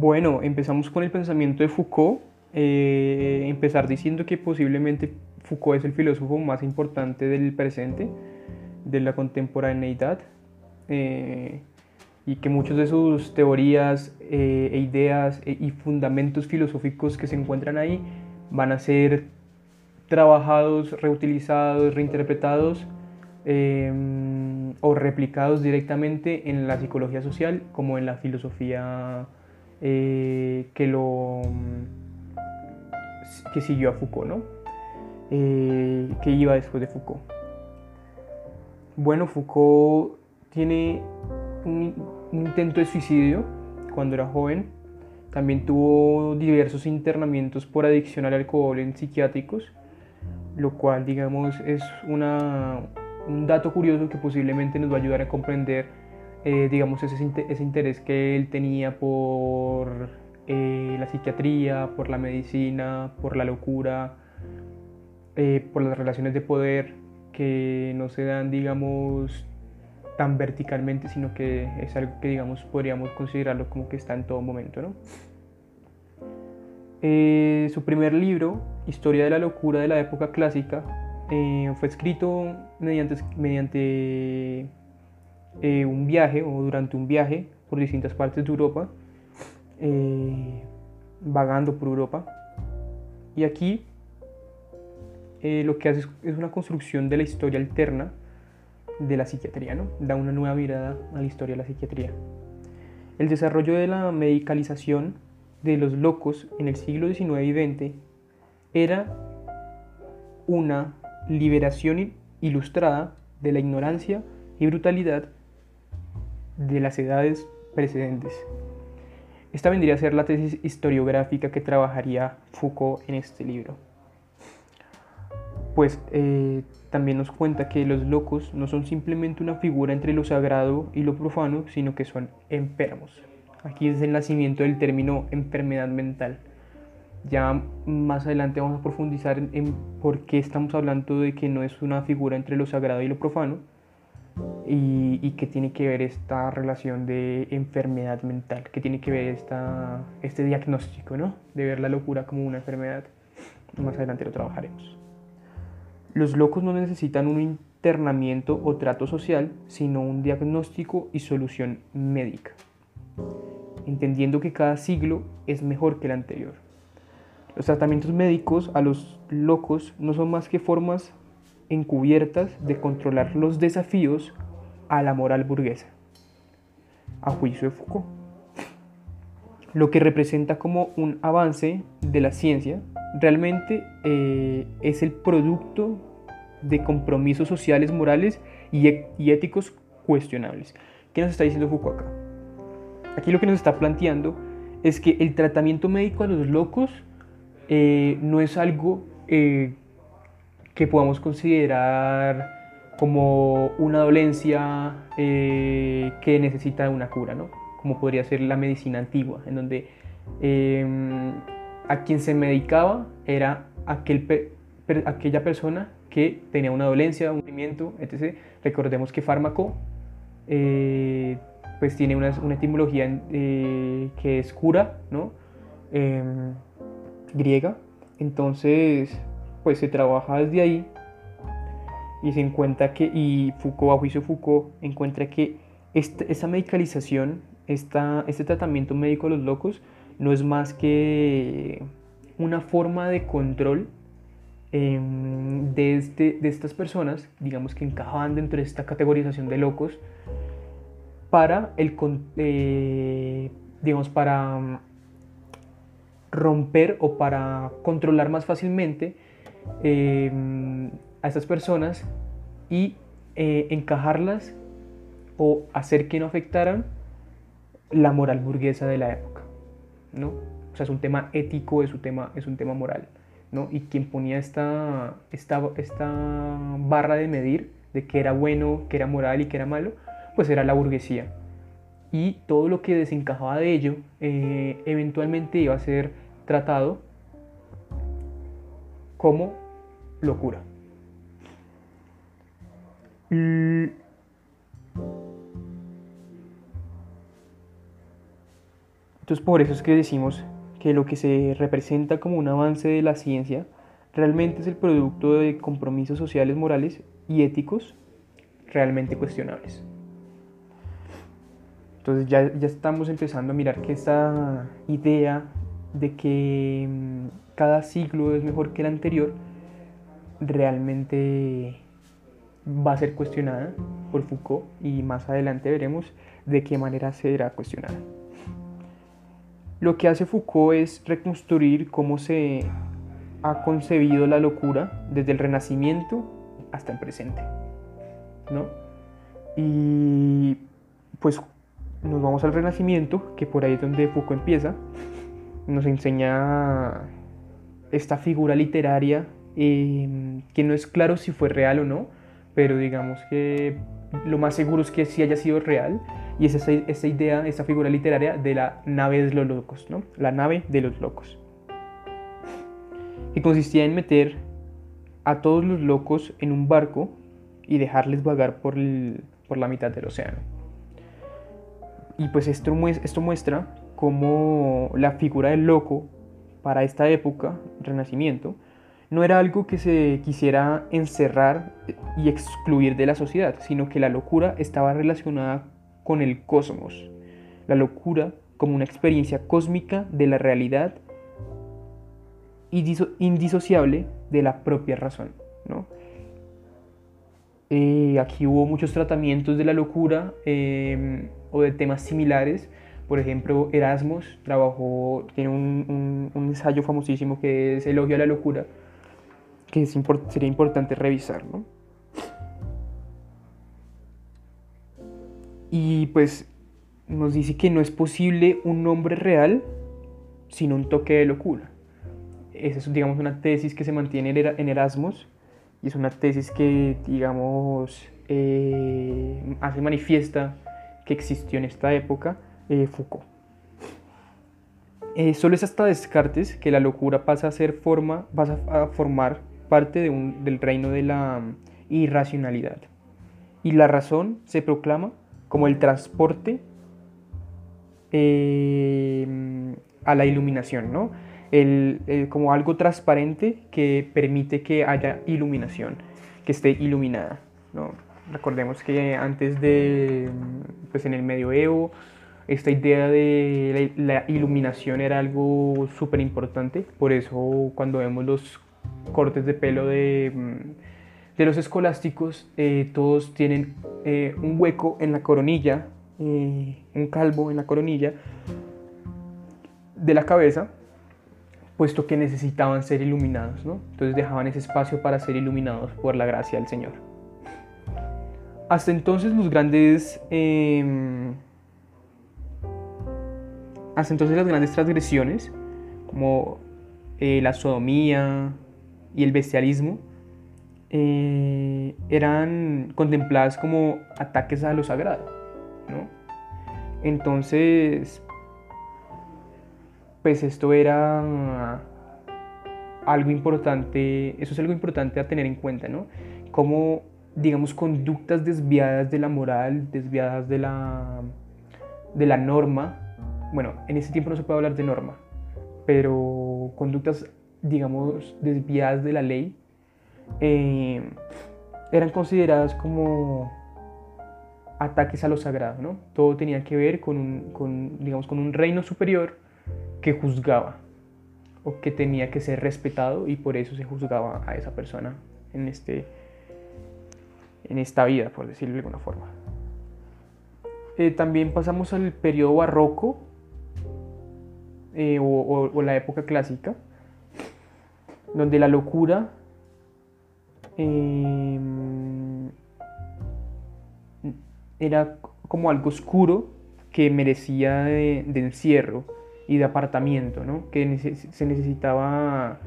Bueno, empezamos con el pensamiento de Foucault. Eh, empezar diciendo que posiblemente Foucault es el filósofo más importante del presente, de la contemporaneidad, eh, y que muchas de sus teorías eh, e ideas y fundamentos filosóficos que se encuentran ahí van a ser trabajados, reutilizados, reinterpretados o replicados directamente en la psicología social como en la filosofía eh, que lo que siguió a Foucault, ¿no? Eh, que iba después de Foucault. Bueno, Foucault tiene un, intento de suicidio cuando era joven. También tuvo diversos internamientos por adicción al alcohol en psiquiátricos, lo cual, digamos, es una, un dato curioso que posiblemente nos va a ayudar a comprender eh, digamos, ese, ese, interés que él tenía por eh, la psiquiatría, por la medicina, por la locura, eh, por las relaciones de poder que no se dan, digamos, tan verticalmente, sino que es algo que, digamos, podríamos considerarlo como que está en todo momento, ¿no? su primer libro, Historia de la locura de la época clásica, fue escrito mediante, mediante eh, un viaje o durante un viaje por distintas partes de Europa, eh, vagando por Europa. Y aquí eh, lo que hace es, una construcción de la historia alterna de la psiquiatría, ¿no? da una nueva mirada a la historia de la psiquiatría. El desarrollo de la medicalización de los locos en el siglo XIX y XX era una liberación ilustrada de la ignorancia y brutalidad de las edades precedentes. Esta vendría a ser la tesis historiográfica que trabajaría Foucault en este libro. Pues eh, también nos cuenta que los locos no son simplemente una figura entre lo sagrado y lo profano, sino que son enfermos. Aquí es el nacimiento del término enfermedad mental. Ya más adelante vamos a profundizar en por qué estamos hablando de que no es una figura entre lo sagrado y lo profano, y, y qué tiene que ver esta relación de enfermedad mental, qué tiene que ver esta, este diagnóstico, ¿no? De ver la locura como una enfermedad. Más adelante lo trabajaremos. Los locos no necesitan un internamiento o trato social, sino un diagnóstico y solución médica, entendiendo que cada siglo es mejor que el anterior. Los tratamientos médicos a los locos no son más que formas encubiertas de controlar los desafíos a la moral burguesa, a juicio de Foucault. Lo que representa como un avance de la ciencia realmente eh, es el producto de compromisos sociales, morales y, éticos cuestionables. ¿Qué nos está diciendo Foucault acá? Aquí lo que nos está planteando es que el tratamiento médico a los locos eh, no es algo eh, que podamos considerar como una dolencia eh, que necesita una cura, ¿no? como podría ser la medicina antigua, en donde em, a quien se medicaba era aquel aquella persona que tenía una dolencia, un sufrimiento, etc. Recordemos que fármaco eh, pues tiene una, una etimología eh, que es cura, ¿no? Em, griega. Entonces, pues se trabaja desde ahí y se encuentra que, y Foucault, a juicio Foucault, encuentra que este, esta medicalización, esta, este tratamiento médico de los locos, no es más que una forma de control em, de, este, de estas personas, digamos que encajaban dentro de esta categorización de locos, para el, eh, digamos, para mm, romper o para controlar más fácilmente Em, a estas personas y eh, encajarlas o hacer que no afectaran la moral burguesa de la época, ¿no? O sea, es un tema ético, es un tema, es un tema moral, ¿no? Y quien ponía esta, esta, esta barra de medir de qué era bueno, qué era moral y qué era malo, pues era la burguesía. Y todo lo que desencajaba de ello eh, eventualmente iba a ser tratado como locura. Entonces por eso es que decimos que lo que se representa como un avance de la ciencia realmente es el producto de compromisos sociales, morales y éticos realmente cuestionables. Entonces ya, ya estamos empezando a mirar que esta idea de que mm, cada siglo es mejor que el anterior realmente va a ser cuestionada por Foucault y más adelante veremos de qué manera será cuestionada. Lo que hace Foucault es reconstruir cómo se ha concebido la locura desde el Renacimiento hasta el presente. ¿no? Y pues nos vamos al Renacimiento, que por ahí es donde Foucault empieza, nos enseña esta figura literaria eh, que no es claro si fue real o no, pero digamos que lo más seguro es que sí haya sido real y es esa, esa idea, esa figura literaria de la nave de los locos, ¿no? La nave de los locos. Que consistía en meter a todos los locos en un barco y dejarles vagar por, por la mitad del océano. Y pues esto muestra cómo la figura del loco para esta época, Renacimiento, no era algo que se quisiera encerrar y excluir de la sociedad, sino que la locura estaba relacionada con el cosmos. La locura como una experiencia cósmica de la realidad indisociable de la propia razón. ¿no? Eh, aquí hubo muchos tratamientos de la locura em, o de temas similares. Por ejemplo, Erasmus trabajó, tiene un, un ensayo famosísimo que es Elogio a la locura, que sería importante revisar. Y pues nos dice que no es posible un nombre real sin un toque de locura. Esa es, digamos, una tesis que se mantiene en Erasmus y es una tesis que, digamos, eh, hace manifiesta que existió en esta época eh, Foucault. Eh, solo es hasta Descartes que la locura pasa a ser forma, pasa a formar parte de un, del reino de la mm, irracionalidad. Y la razón se proclama como el transporte eh, a la iluminación, ¿no? El, como algo transparente que permite que haya iluminación, que esté iluminada. ¿no? Recordemos que antes de, mm, pues en el medioevo, esta idea de la, iluminación era algo súper importante, por eso cuando vemos los cortes de pelo de, mm, de los escolásticos, eh, todos tienen eh, un hueco en la coronilla, eh, un calvo en la coronilla de la cabeza, puesto que necesitaban ser iluminados, ¿no? Entonces dejaban ese espacio para ser iluminados por la gracia del Señor. Hasta entonces los grandes... Hasta entonces las grandes transgresiones, como la sodomía, y el bestialismo eh, eran contempladas como ataques a lo sagrado. ¿no? Entonces, pues esto era algo importante, eso es algo importante a tener en cuenta, ¿no? Como, digamos, conductas desviadas de la moral, desviadas de la, de la norma, bueno, en ese tiempo no se puede hablar de norma, pero conductas digamos, desviadas de la ley, eh, eran consideradas como ataques a lo sagrado, ¿no? Todo tenía que ver con un, con, digamos, con un reino superior que juzgaba o que tenía que ser respetado y por eso se juzgaba a esa persona en, este, en esta vida, por decirlo de alguna forma. Eh, también pasamos al periodo barroco eh, o la época clásica, donde la locura em, era como algo oscuro que merecía de, encierro y de apartamiento, ¿no? que se necesitaba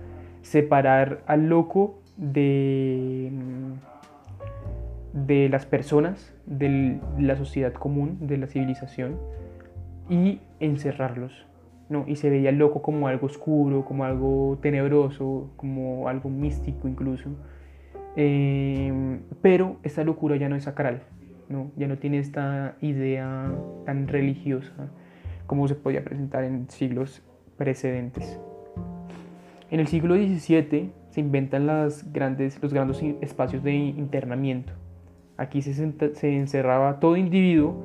separar al loco de, de las personas, de la sociedad común, de la civilización, y encerrarlos y se veía el loco como algo oscuro, como algo tenebroso, como algo místico incluso. Em, pero esta locura ya no es sacral, ¿no? ya no tiene esta idea tan religiosa como se podía presentar en siglos precedentes. En el siglo XVII se inventan las grandes, los grandes espacios de internamiento. Aquí se, se encerraba todo individuo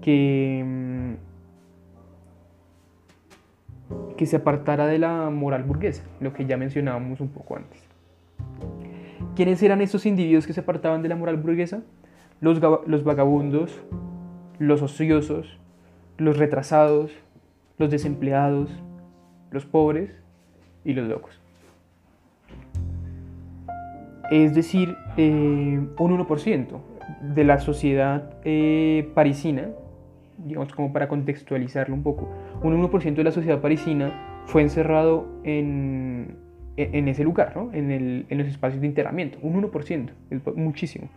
que, mm, que se apartara de la moral burguesa, lo que ya mencionábamos un poco antes. ¿Quiénes eran estos individuos que se apartaban de la moral burguesa? Los, vagabundos, los ociosos, los retrasados, los desempleados, los pobres y los locos. Es decir, eh, un 1% de la sociedad eh, parisina, digamos como para contextualizarlo un poco, un 1% de la sociedad parisina fue encerrado en, en ese lugar, ¿no? en, el, en, los espacios de internamiento. Un 1%, es muchísimo.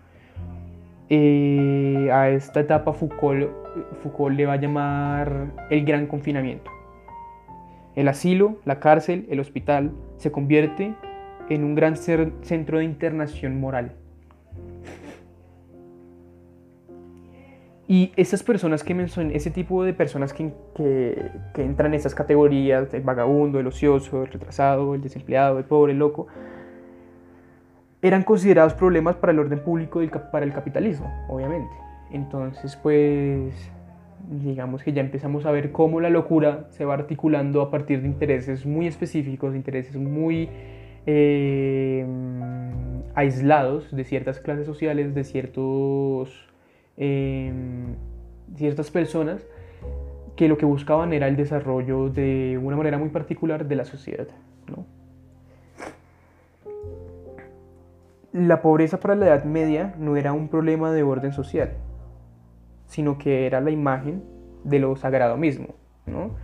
Eh, a esta etapa Foucault, Foucault le va a llamar el gran confinamiento. El asilo, la cárcel, el hospital se convierte en un gran centro de internación moral. Y esas personas que mencioné, ese tipo de personas que, que, entran en esas categorías, el vagabundo, el ocioso, el retrasado, el desempleado, el pobre, el loco, eran considerados problemas para el orden público y para el capitalismo, obviamente. Entonces, pues, digamos que ya empezamos a ver cómo la locura se va articulando a partir de intereses muy específicos, intereses muy eh, aislados de ciertas clases sociales, de ciertos, eh, ciertas personas que lo que buscaban era el desarrollo de una manera muy particular de la sociedad. La pobreza para la Edad Media no era un problema de orden social, sino que era la imagen de lo sagrado mismo, ¿no?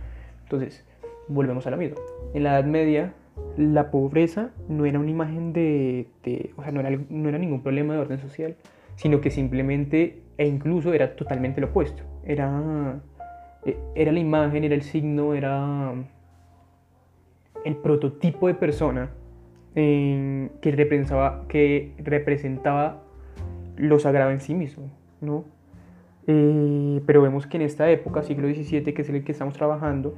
Entonces, volvemos a lo mismo. En la Edad Media, la pobreza no era una imagen de, o sea, no era, no era ningún problema de orden social, sino que simplemente, e incluso era totalmente lo opuesto. Era, e, era la imagen, era el signo, era el prototipo de persona que, representaba, que representaba lo sagrado en sí mismo, ¿no? Eh, pero vemos que en esta época, siglo XVII, que es el que estamos trabajando,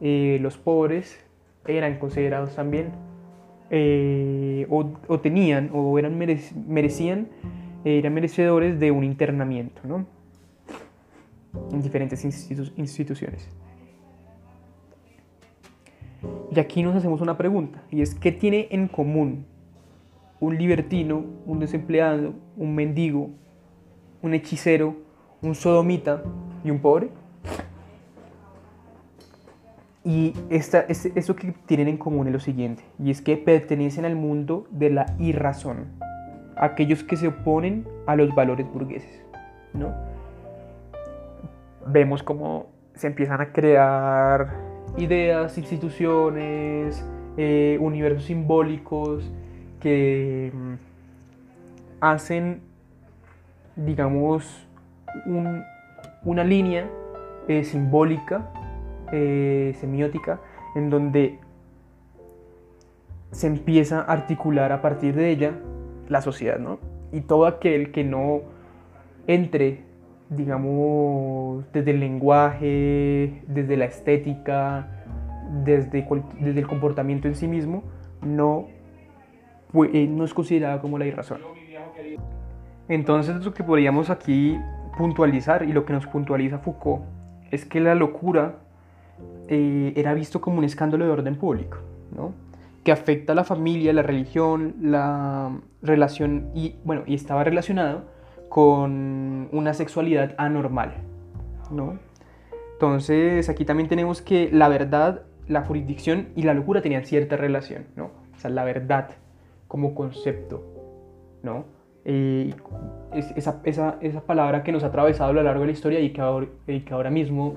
eh, los pobres eran considerados también, eh, o, tenían, o eran merecían, eran merecedores de un internamiento, ¿no? En diferentes instituciones. Y aquí nos hacemos una pregunta, y es, ¿qué tiene en común un libertino, un desempleado, un mendigo, un hechicero, un sodomita y un pobre. Y esta, eso que tienen en común es lo siguiente, y es que pertenecen al mundo de la irrazón, aquellos que se oponen a los valores burgueses. ¿no? Vemos cómo se empiezan a crear ideas, instituciones, eh, universos simbólicos que mm, hacen, digamos, una línea eh, simbólica, eh, semiótica, en donde se empieza a articular a partir de ella la sociedad, ¿no? Y todo aquel que no entre, digamos, desde el lenguaje, desde la estética, desde, el comportamiento en sí mismo, no, eh, no es considerada como la irrazón. Entonces lo que podríamos aquí puntualizar y lo que nos puntualiza Foucault es que la locura eh, era visto como un escándalo de orden público, ¿no? Que afecta a la familia, la religión, la relación y bueno, y estaba relacionado con una sexualidad anormal, ¿no? Entonces, aquí también tenemos que la verdad, la jurisdicción y la locura tenían cierta relación, ¿no? O sea, la verdad como concepto, ¿no? Eh, esa, esa, palabra que nos ha atravesado a lo largo de la historia y que ahora mismo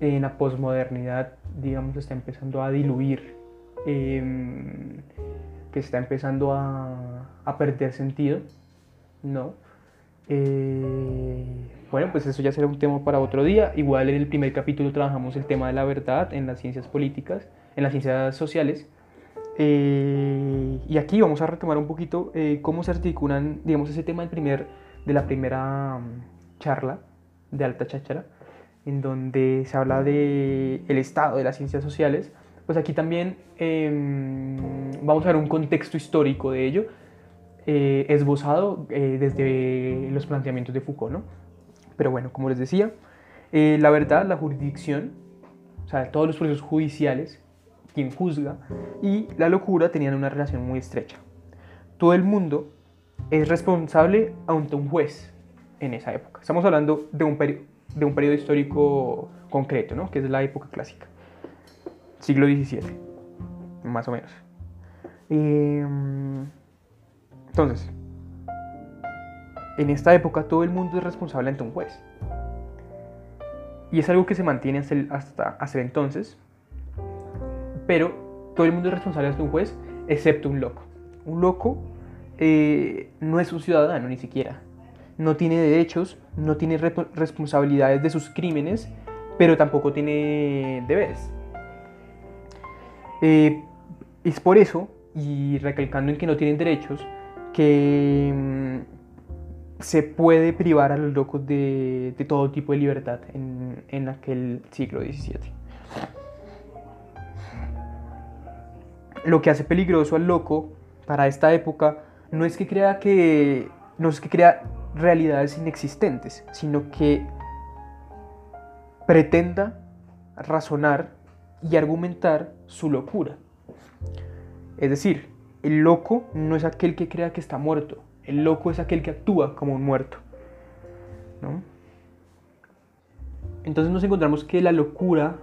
en la posmodernidad, digamos, está empezando a diluir, em, que está empezando a, a, perder sentido, ¿no? Eh, bueno, pues eso ya será un tema para otro día. Igual en el primer capítulo trabajamos el tema de la verdad en las ciencias políticas, en las ciencias sociales. Eh, y aquí vamos a retomar un poquito eh, cómo se articulan, digamos, ese tema del primer, de la primera mm, charla de alta cháchara, en donde se habla de el estado de las ciencias sociales, pues aquí también em, vamos a ver un contexto histórico de ello, eh, esbozado eh, desde los planteamientos de Foucault, ¿no? Pero bueno, como les decía, eh, la verdad, la jurisdicción, o sea, todos los procesos judiciales, quien juzga, y la locura tenían una relación muy estrecha. Todo el mundo es responsable ante un juez en esa época. Estamos hablando de un, de un periodo histórico concreto, ¿no? que es la época clásica, siglo XVII, más o menos. Em, entonces, en esta época todo el mundo es responsable ante un juez. Y es algo que se mantiene hasta, hasta, entonces, pero todo el mundo es responsable ante un juez, excepto un loco. Un loco eh, no es un ciudadano ni siquiera. No tiene derechos, no tiene responsabilidades de sus crímenes, pero tampoco tiene deberes. Eh, es por eso, y recalcando en que no tienen derechos, que mm, se puede privar a los locos de, todo tipo de libertad en, en aquel siglo XVII. Lo que hace peligroso al loco para esta época no es que crea que no es que crea realidades inexistentes, sino que pretenda razonar y argumentar su locura. Es decir, el loco no es aquel que crea que está muerto, el loco es aquel que actúa como un muerto. Entonces nos encontramos que la locura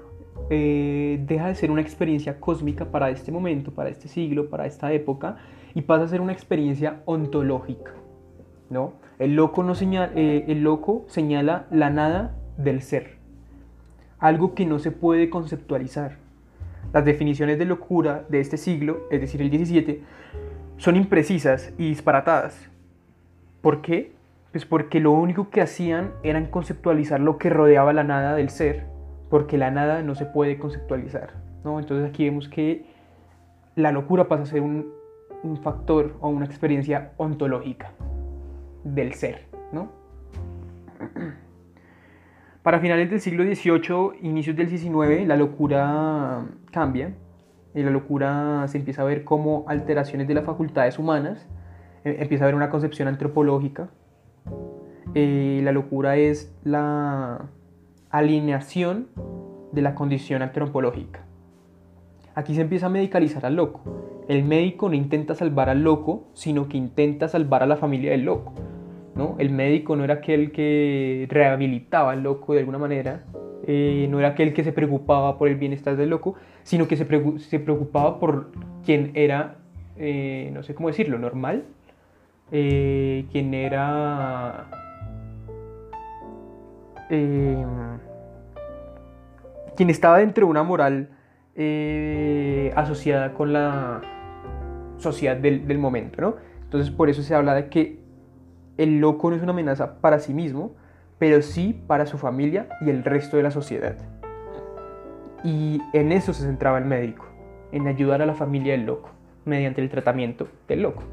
eh, deja de ser una experiencia cósmica para este momento, para este siglo, para esta época, y pasa a ser una experiencia ontológica. ¿no? El, loco no señala, eh, el loco señala la nada del ser, algo que no se puede conceptualizar. Las definiciones de locura de este siglo, es decir, el 17, son imprecisas y disparatadas. ¿Por qué? Pues porque lo único que hacían era conceptualizar lo que rodeaba la nada del ser, porque la nada no se puede conceptualizar. ¿no? Entonces aquí vemos que la locura pasa a ser un, un factor o una experiencia ontológica del ser, ¿no? Para finales del siglo XVIII, inicios del XIX, la locura cambia. Y la locura se empieza a ver como alteraciones de las facultades humanas. E, empieza a haber una concepción antropológica. Eh, la locura es la alineación de la condición antropológica. Aquí se empieza a medicalizar al loco. El médico no intenta salvar al loco, sino que intenta salvar a la familia del loco. ¿No? El médico no era aquel que rehabilitaba al loco de alguna manera, eh, no era aquel que se preocupaba por el bienestar del loco, sino que se, preocupaba por quien era, eh, no sé cómo decirlo, normal, eh, quien era... quien estaba dentro de una moral asociada con la sociedad del, del momento, ¿no? Entonces por eso se habla de que el loco no es una amenaza para sí mismo, pero sí para su familia y el resto de la sociedad. Y en eso se centraba el médico, en ayudar a la familia del loco, mediante el tratamiento del loco.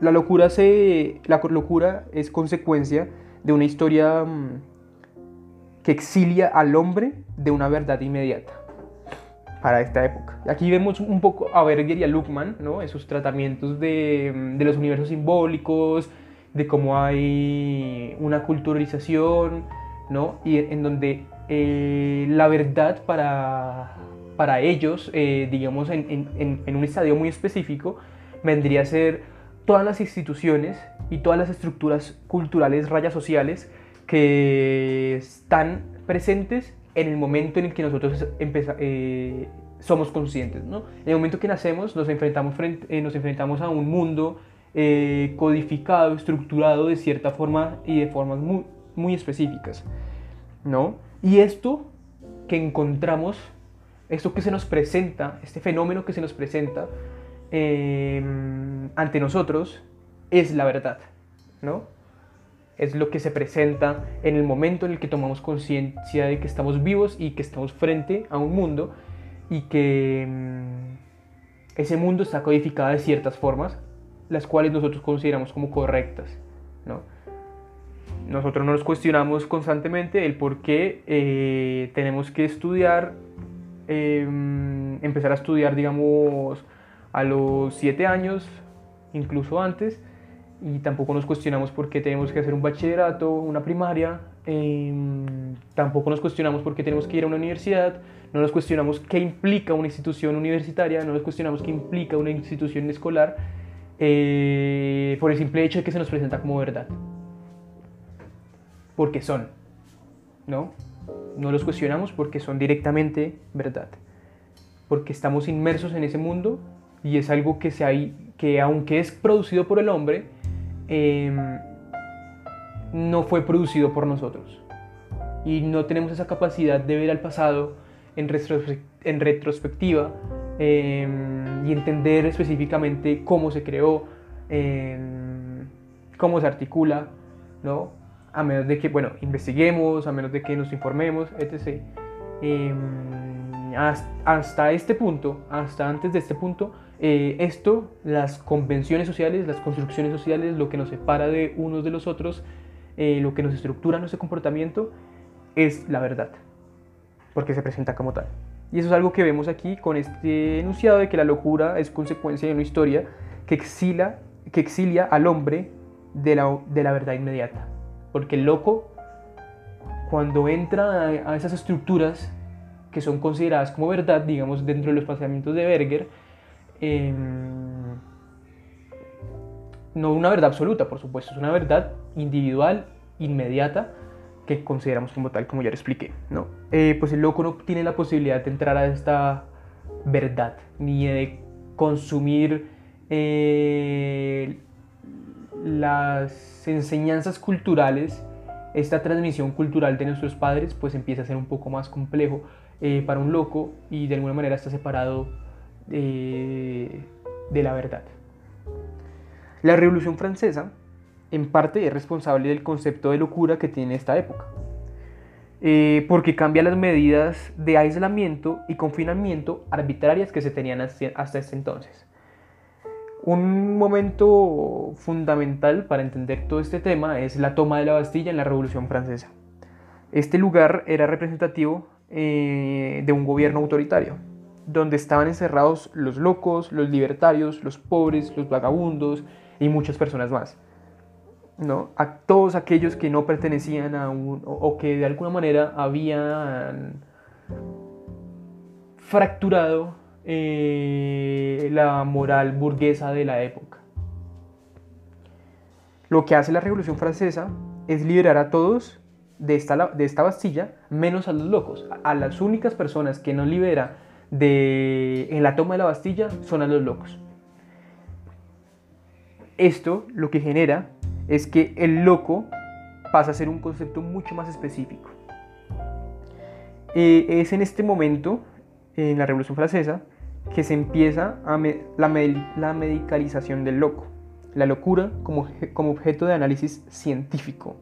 La locura, se, la locura es consecuencia de una historia mm, que exilia al hombre de una verdad inmediata para esta época. Aquí vemos un poco a Berger y a Luckman, ¿no? esos tratamientos de, de, los universos simbólicos, de cómo hay una culturalización, ¿no? y en donde eh, la verdad para, para ellos, eh, digamos, en, en, en un estadio muy específico, vendría a ser todas las instituciones y todas las estructuras culturales, rayas sociales, que están presentes en el momento en el que nosotros eh, somos conscientes. ¿no? En el momento que nacemos nos enfrentamos, frente, eh, nos enfrentamos a un mundo eh, codificado, estructurado de cierta forma y de formas muy, muy específicas. ¿no? Y esto que encontramos, esto que se nos presenta, este fenómeno que se nos presenta ante nosotros, es la verdad. ¿no? Es lo que se presenta en el momento en el que tomamos conciencia de que estamos vivos y que estamos frente a un mundo y que mm, ese mundo está codificado de ciertas formas, las cuales nosotros consideramos como correctas. nosotros nos cuestionamos constantemente el por qué eh, tenemos que estudiar, em, empezar a estudiar, digamos, a los 7 años, incluso antes, y tampoco nos cuestionamos por qué tenemos que hacer un bachillerato, una primaria, em, tampoco nos cuestionamos por qué tenemos que ir a una universidad, no nos cuestionamos qué implica una institución universitaria, no nos cuestionamos qué implica una institución escolar, eh, por el simple hecho de que se nos presenta como verdad. Porque son, ¿no? No los cuestionamos porque son directamente verdad. Porque estamos inmersos en ese mundo y es algo que, se que aunque es producido por el hombre, Em, no fue producido por nosotros. Y no tenemos esa capacidad de ver al pasado en, retrospectiva em, y entender específicamente cómo se creó, em, cómo se articula, ¿no? A menos de que, bueno, investiguemos, a menos de que nos informemos, etc. hasta este punto, hasta antes de este punto, eh, esto, las convenciones sociales, las construcciones sociales, lo que nos separa de unos de los otros, eh, lo que nos estructura nuestro comportamiento, es la verdad, porque se presenta como tal. Y eso es algo que vemos aquí con este enunciado de que la locura es consecuencia de una historia que exilia, que exilia al hombre de la, de la verdad inmediata. Porque el loco, cuando entra a, a esas estructuras que son consideradas como verdad, digamos, dentro de los pensamientos de Berger, Em, no una verdad absoluta, por supuesto, es una verdad individual, inmediata, que consideramos como tal, como ya lo expliqué. ¿no? Eh, pues el loco no tiene la posibilidad de entrar a esta verdad, ni de consumir eh, las enseñanzas culturales, esta transmisión cultural de nuestros padres, pues empieza a ser un poco más complejo eh, para un loco y de alguna manera está separado de la verdad. La Revolución Francesa, en parte, es responsable del concepto de locura que tiene esta época, eh, porque cambia las medidas de aislamiento y confinamiento arbitrarias que se tenían hasta ese entonces. Un momento fundamental para entender todo este tema es la toma de la Bastilla en la Revolución Francesa. Este lugar era representativo eh, de un gobierno autoritario, donde estaban encerrados los locos, los libertarios, los pobres, los vagabundos y muchas personas más. ¿no? A todos aquellos que no pertenecían a un, o, que de alguna manera habían fracturado eh, la moral burguesa de la época. Lo que hace la Revolución Francesa es liberar a todos de esta, de esta Bastilla, menos a los locos. A las únicas personas que no libera de, en la toma de la Bastilla son a los locos. Esto lo que genera es que el loco pasa a ser un concepto mucho más específico. Eh, es en este momento, en la Revolución Francesa, que se empieza a la, la, medicalización del loco, la locura como, como objeto de análisis científico.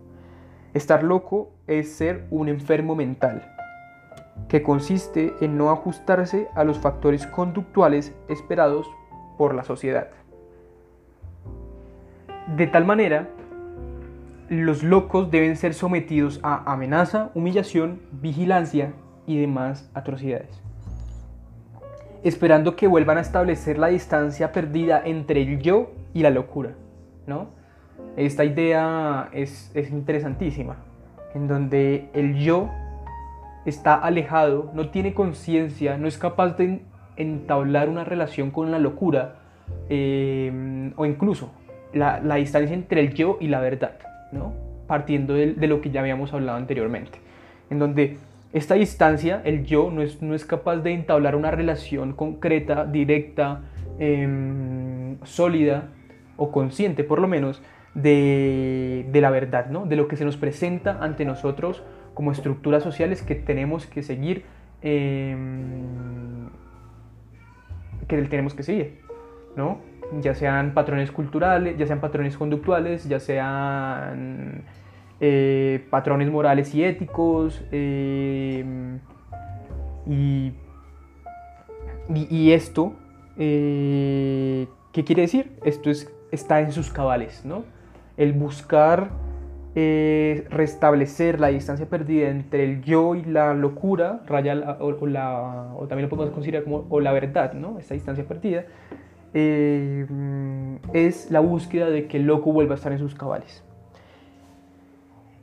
Estar loco es ser un enfermo mental que consiste en no ajustarse a los factores conductuales esperados por la sociedad. De tal manera, los locos deben ser sometidos a amenaza, humillación, vigilancia y demás atrocidades, esperando que vuelvan a establecer la distancia perdida entre el yo y la locura. ¿no? Esta idea es, es interesantísima, en donde el yo está alejado, no tiene conciencia, no es capaz de entablar una relación con la locura eh, o incluso la, distancia entre el yo y la verdad, ¿no? partiendo de, lo que ya habíamos hablado anteriormente, en donde esta distancia, el yo, no es, no es capaz de entablar una relación concreta, directa, em, sólida o consciente por lo menos de, de la verdad, ¿no? de lo que se nos presenta ante nosotros como estructuras sociales que tenemos que seguir, em, que tenemos que seguir, ¿no? Ya sean patrones culturales, ya sean patrones conductuales, ya sean eh, patrones morales y éticos, em, y, y, esto, eh, ¿qué quiere decir? Esto es, está en sus cabales, ¿no? El buscar eh, restablecer la distancia perdida entre el yo y la locura, raya o, la, o, también lo podemos considerar como o la verdad, ¿no? esta distancia perdida, eh, es la búsqueda de que el loco vuelva a estar en sus cabales.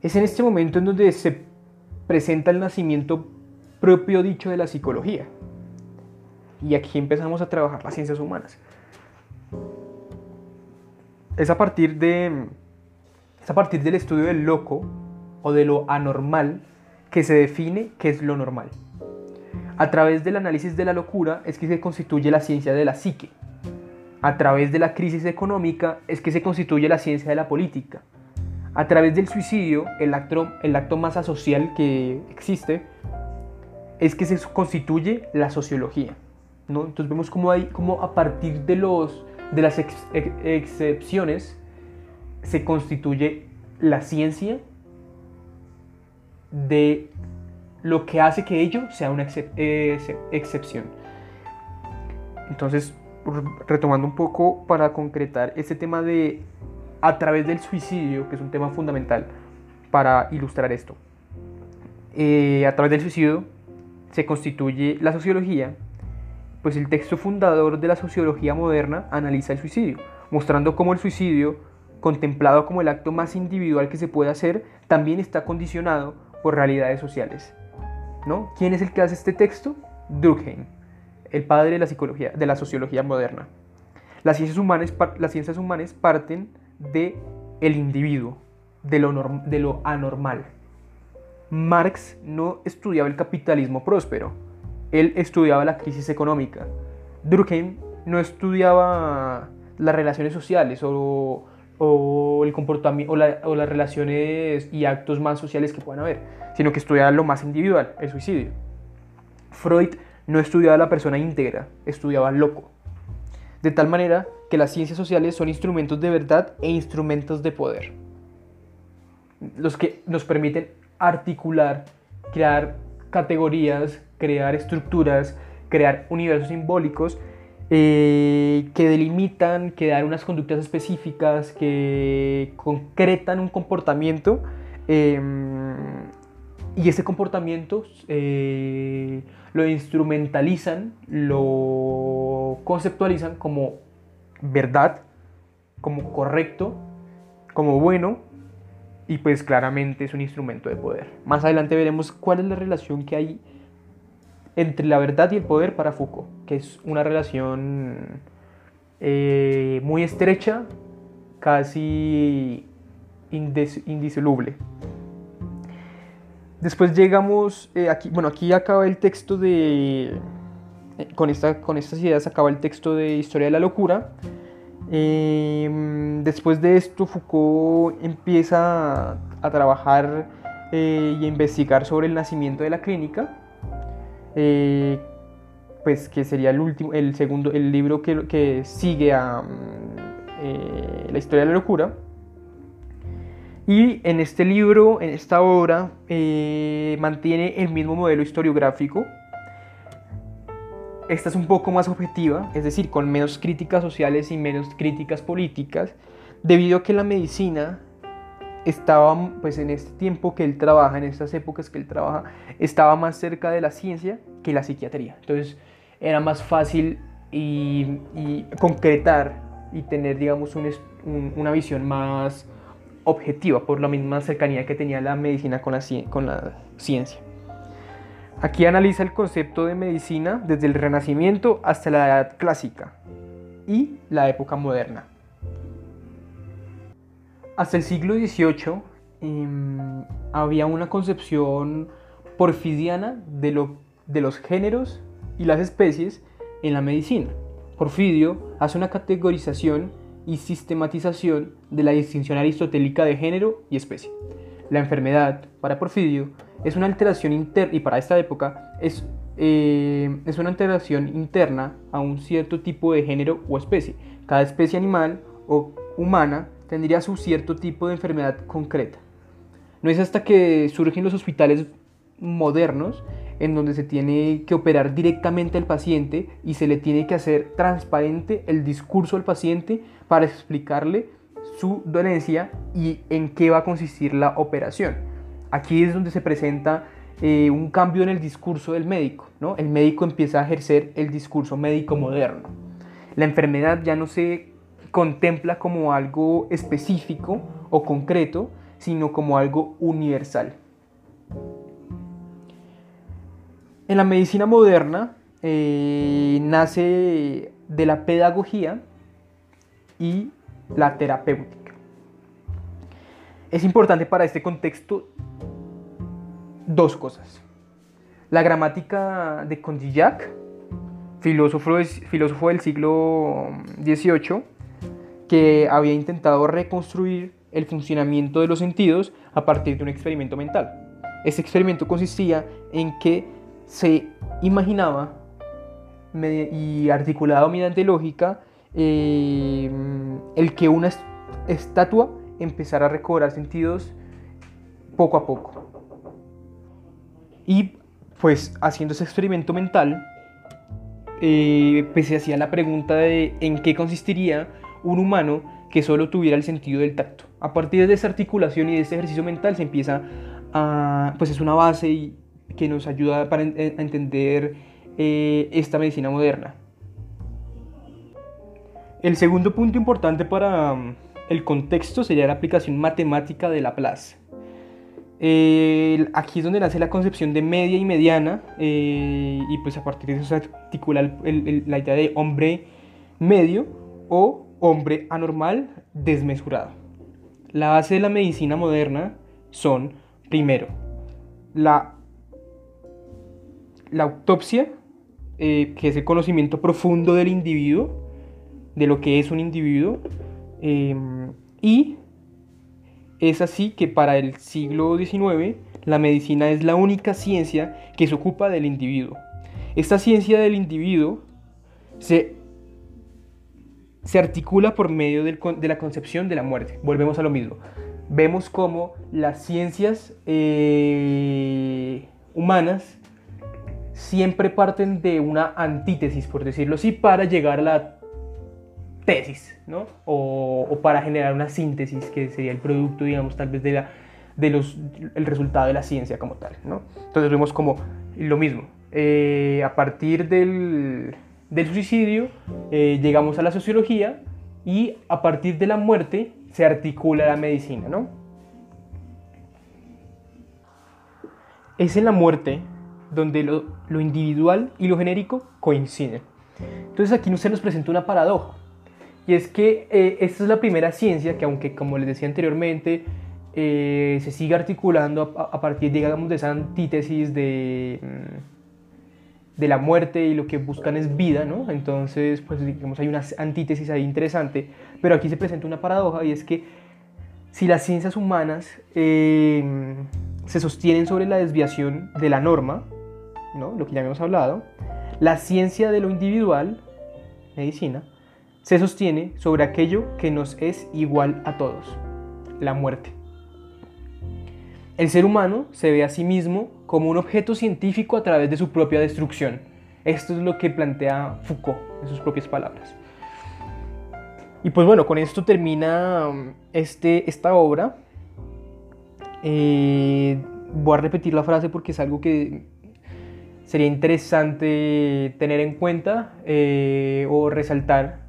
Es en este momento en donde se presenta el nacimiento propio dicho de la psicología. Y aquí empezamos a trabajar las ciencias humanas. Es a partir de es a partir del estudio del loco o de lo anormal que se define qué es lo normal. A través del análisis de la locura es que se constituye la ciencia de la psique. A través de la crisis económica es que se constituye la ciencia de la política. A través del suicidio, el acto, el acto más asocial que existe, es que se constituye la sociología. ¿no? Entonces vemos cómo, hay, cómo a partir de, los, de las excepciones se constituye la ciencia de lo que hace que ello sea una excepción. Entonces, retomando un poco para concretar este tema de a través del suicidio, que es un tema fundamental para ilustrar esto. Eh, a través del suicidio se constituye la sociología, pues el texto fundador de la sociología moderna analiza el suicidio, mostrando cómo el suicidio contemplado como el acto más individual que se puede hacer, también está condicionado por realidades sociales. ¿no? ¿Quién es el que hace este texto? Durkheim, el padre de la, psicología, de la sociología moderna. Las ciencias humanas, las ciencias humanas parten de el individuo, de lo, anormal. Marx no estudiaba el capitalismo próspero, él estudiaba la crisis económica. Durkheim no estudiaba las relaciones sociales o o el comportamiento o, las relaciones y actos más sociales que puedan haber, sino que estudiaba lo más individual, el suicidio. Freud no estudiaba la persona íntegra, estudiaba al loco. De tal manera que las ciencias sociales son instrumentos de verdad e instrumentos de poder. Los que nos permiten articular, crear categorías, crear estructuras, crear universos simbólicos eh, que delimitan, que dan unas conductas específicas, que concretan un comportamiento em, y ese comportamiento eh, lo instrumentalizan, lo conceptualizan como verdad, como correcto, como bueno y pues claramente es un instrumento de poder. Más adelante veremos cuál es la relación que hay entre la verdad y el poder para Foucault, que es una relación eh, muy estrecha, casi indisoluble. Después llegamos, eh, aquí, bueno, aquí acaba el texto de, eh, con, esta, con estas ideas acaba el texto de Historia de la Locura. Em, después de esto, Foucault empieza a trabajar y a investigar sobre el nacimiento de la clínica eh, pues que sería el último, el segundo, el libro que, que sigue a mm, eh, la historia de la locura. Y en este libro, en esta obra, eh, mantiene el mismo modelo historiográfico. Esta es un poco más objetiva, es decir, con menos críticas sociales y menos críticas políticas, debido a que la medicina estaba, pues en este tiempo que él trabaja, en estas épocas que él trabaja, estaba más cerca de la ciencia que la psiquiatría. Entonces era más fácil y, concretar y tener, digamos, una visión más objetiva por la misma cercanía que tenía la medicina con la, con la ciencia. Aquí analiza el concepto de medicina desde el Renacimiento hasta la Edad Clásica y la época moderna. Hasta el siglo XVIII em, había una concepción porfidiana de, lo, de los géneros y las especies en la medicina. Porfidio hace una categorización y sistematización de la distinción aristotélica de género y especie. La enfermedad, para Porfidio, es una alteración interna, y para esta época, es, eh, es una alteración interna a un cierto tipo de género o especie. Cada especie animal o humana tendría su cierto tipo de enfermedad concreta. No es hasta que surgen los hospitales modernos en donde se tiene que operar directamente al paciente y se le tiene que hacer transparente el discurso al paciente para explicarle su dolencia y en qué va a consistir la operación. Aquí es donde se presenta eh, un cambio en el discurso del médico. ¿no? El médico empieza a ejercer el discurso médico moderno. La enfermedad ya no se contempla como algo específico o concreto, sino como algo universal. En la medicina moderna eh, nace de la pedagogía y la terapéutica. Es importante para este contexto dos cosas. La gramática de Condillac, filósofo, filósofo del siglo XVIII, que había intentado reconstruir el funcionamiento de los sentidos a partir de un experimento mental. Este experimento consistía en que se imaginaba y articulado mediante lógica eh, el que una estatua empezara a recobrar sentidos poco a poco. Y pues haciendo ese experimento mental, eh, pues se hacía la pregunta de en qué consistiría un humano que solo tuviera el sentido del tacto. A partir de esa articulación y de ese ejercicio mental se empieza a, pues es una base que nos ayuda para entender eh, esta medicina moderna. El segundo punto importante para mm, el contexto sería la aplicación matemática de Laplace. Eh, aquí es donde nace la concepción de media y mediana eh, y pues a partir de eso se articula la idea de hombre medio o hombre anormal desmesurado. La base de la medicina moderna son, primero, la, la autopsia, eh, que es el conocimiento profundo del individuo, de lo que es un individuo, em, y es así que para el siglo XIX la medicina es la única ciencia que se ocupa del individuo. Esta ciencia del individuo se, se articula por medio de la concepción de la muerte. Volvemos a lo mismo. Vemos cómo las ciencias eh, humanas siempre parten de una antítesis, por decirlo así, para llegar a la tesis, ¿no? O, para generar una síntesis que sería el producto, digamos, tal vez de, la, de los, el resultado de la ciencia como tal, ¿no? Entonces vemos como lo mismo. Eh, a partir del, del suicidio eh, llegamos a la sociología y a partir de la muerte se articula la medicina, ¿no? Es en la muerte donde lo, lo individual y lo genérico coinciden. Entonces aquí se nos presenta una paradoja y es que eh, esta es la primera ciencia que, aunque como les decía anteriormente, eh, se sigue articulando a, partir, digamos, de esa antítesis de, mm, de la muerte y lo que buscan es vida, ¿no? Entonces, pues digamos, hay una antítesis ahí interesante, pero aquí se presenta una paradoja y es que si las ciencias humanas eh, se sostienen sobre la desviación de la norma, ¿no? Lo que ya habíamos hablado, la ciencia de lo individual, medicina, se sostiene sobre aquello que nos es igual a todos, la muerte. El ser humano se ve a sí mismo como un objeto científico a través de su propia destrucción. Esto es lo que plantea Foucault en sus propias palabras. Y pues bueno, con esto termina um, este, esta obra. Eh, voy a repetir la frase porque es algo que sería interesante tener en cuenta eh, o resaltar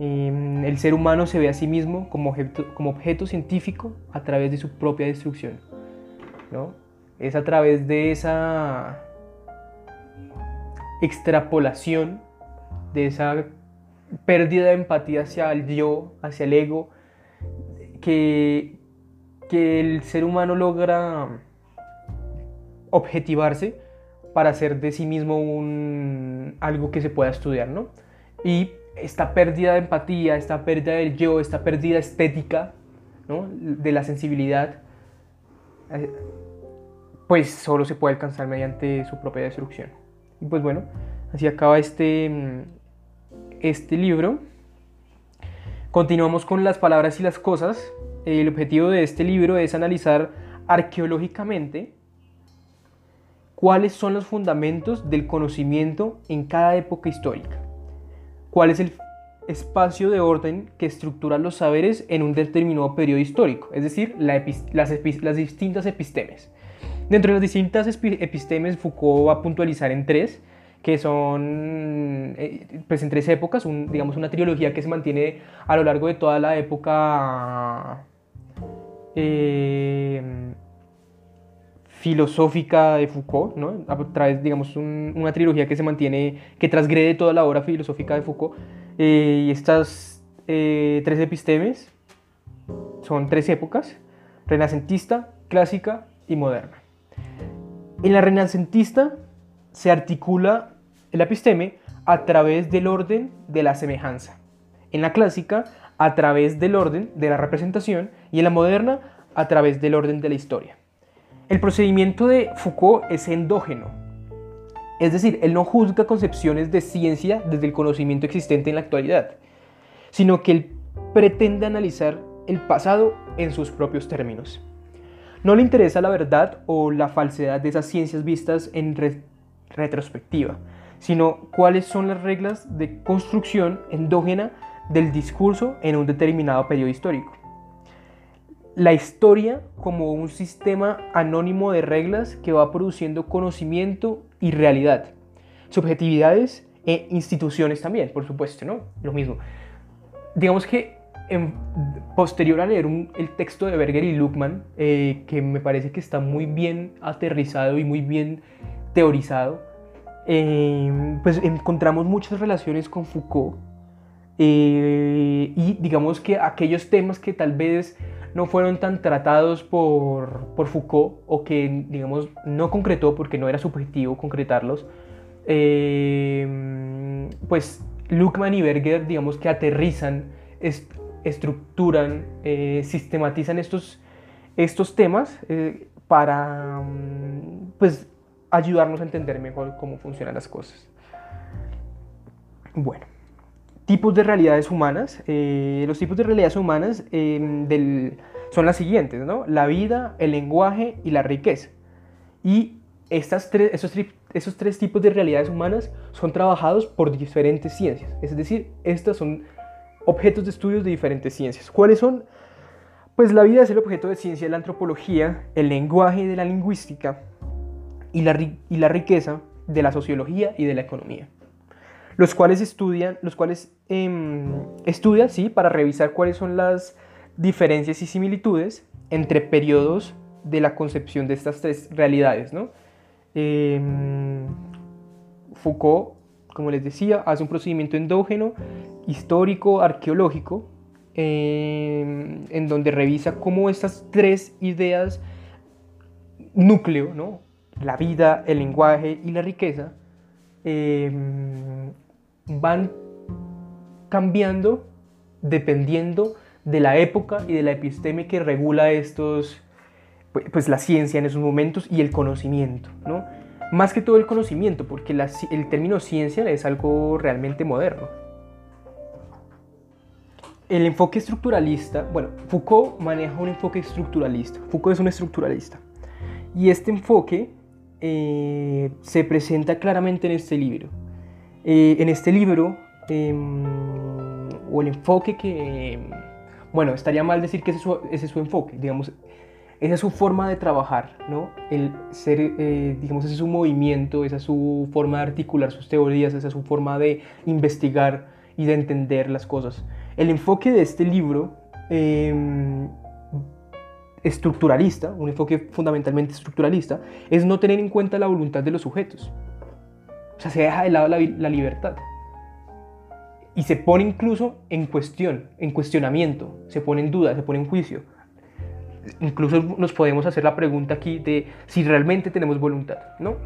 Em, el ser humano se ve a sí mismo como objeto, como objeto científico a través de su propia destrucción. ¿no? Es a través de esa extrapolación, de esa pérdida de empatía hacia el yo, hacia el ego, que, que el ser humano logra objetivarse para hacer de sí mismo un, algo que se pueda estudiar, ¿no? Y esta pérdida de empatía, esta pérdida del yo, esta pérdida estética, ¿no? de la sensibilidad, eh, pues solo se puede alcanzar mediante su propia destrucción. Y pues bueno, así acaba este, mm, este libro. Continuamos con las palabras y las cosas. El objetivo de este libro es analizar arqueológicamente cuáles son los fundamentos del conocimiento en cada época histórica cuál es el espacio de orden que estructura los saberes en un determinado periodo histórico, es decir, las, distintas epistemes. Dentro de las distintas epistemes, Foucault va a puntualizar en tres, que son eh, pues en tres épocas, digamos una trilogía que se mantiene a lo largo de toda la época eh, filosófica de Foucault, ¿no? a través, digamos, una trilogía que se mantiene, que transgrede toda la obra filosófica de Foucault. Eh, y estas tres epistemes son tres épocas, renacentista, clásica y moderna. En la renacentista se articula el episteme a través del orden de la semejanza. En la clásica, a través del orden de la representación y en la moderna, a través del orden de la historia. El procedimiento de Foucault es endógeno, es decir, él no juzga concepciones de ciencia desde el conocimiento existente en la actualidad, sino que él pretende analizar el pasado en sus propios términos. No le interesa la verdad o la falsedad de esas ciencias vistas en retrospectiva, sino cuáles son las reglas de construcción endógena del discurso en un determinado periodo histórico. La historia como un sistema anónimo de reglas que va produciendo conocimiento y realidad, subjetividades e instituciones también, por supuesto, ¿no? Lo mismo. Digamos que en, posterior a leer el texto de Berger y Luckman, eh, que me parece que está muy bien aterrizado y muy bien teorizado, eh, pues encontramos muchas relaciones con Foucault eh, y digamos que aquellos temas que tal vez no fueron tan tratados por, por Foucault o que digamos no concretó porque no era subjetivo concretarlos, pues Luckman y Berger digamos que aterrizan estructuran, eh, sistematizan estos, estos temas eh, para mm, pues, ayudarnos a entender mejor cómo funcionan las cosas. Bueno, tipos de realidades humanas. Eh, los tipos de realidades humanas del, son las siguientes, ¿no? La vida, el lenguaje y la riqueza. Y estas tres, esos, esos tres tipos de realidades humanas son trabajados por diferentes ciencias. Es decir, estas son objetos de estudios de diferentes ciencias. ¿Cuáles son? Pues la vida es el objeto de ciencia de la antropología, el lenguaje de la lingüística y la, y la riqueza de la sociología y de la economía. Los cuales estudian, los cuales em, estudian, sí, para revisar cuáles son las diferencias y similitudes entre periodos de la concepción de estas tres realidades, ¿no? Em, Foucault como les decía, hace un procedimiento endógeno, histórico, arqueológico, eh, en donde revisa cómo estas tres ideas núcleo, ¿no? la vida, el lenguaje y la riqueza, van cambiando dependiendo de la época y de la episteme que regula estos, pues, pues la ciencia en esos momentos y el conocimiento. ¿no? más que todo el conocimiento, porque el término ciencia es algo realmente moderno. El enfoque estructuralista, bueno, Foucault maneja un enfoque estructuralista. Foucault es un estructuralista. Y este enfoque eh, se presenta claramente en este libro. Eh, en este libro, em, o el enfoque que, bueno, estaría mal decir que ese es su enfoque, digamos, esa es su forma de trabajar, ¿no? El ser, eh, digamos, ese es su movimiento, esa es su forma de articular sus teorías, esa es su forma de investigar y de entender las cosas. El enfoque de este libro em, estructuralista, un enfoque fundamentalmente estructuralista, es no tener en cuenta la voluntad de los sujetos. O sea, se deja de lado la, la libertad. Y se pone incluso en cuestión, en cuestionamiento, se pone en duda, se pone en juicio incluso nos podemos hacer la pregunta aquí de si realmente tenemos voluntad, ¿no?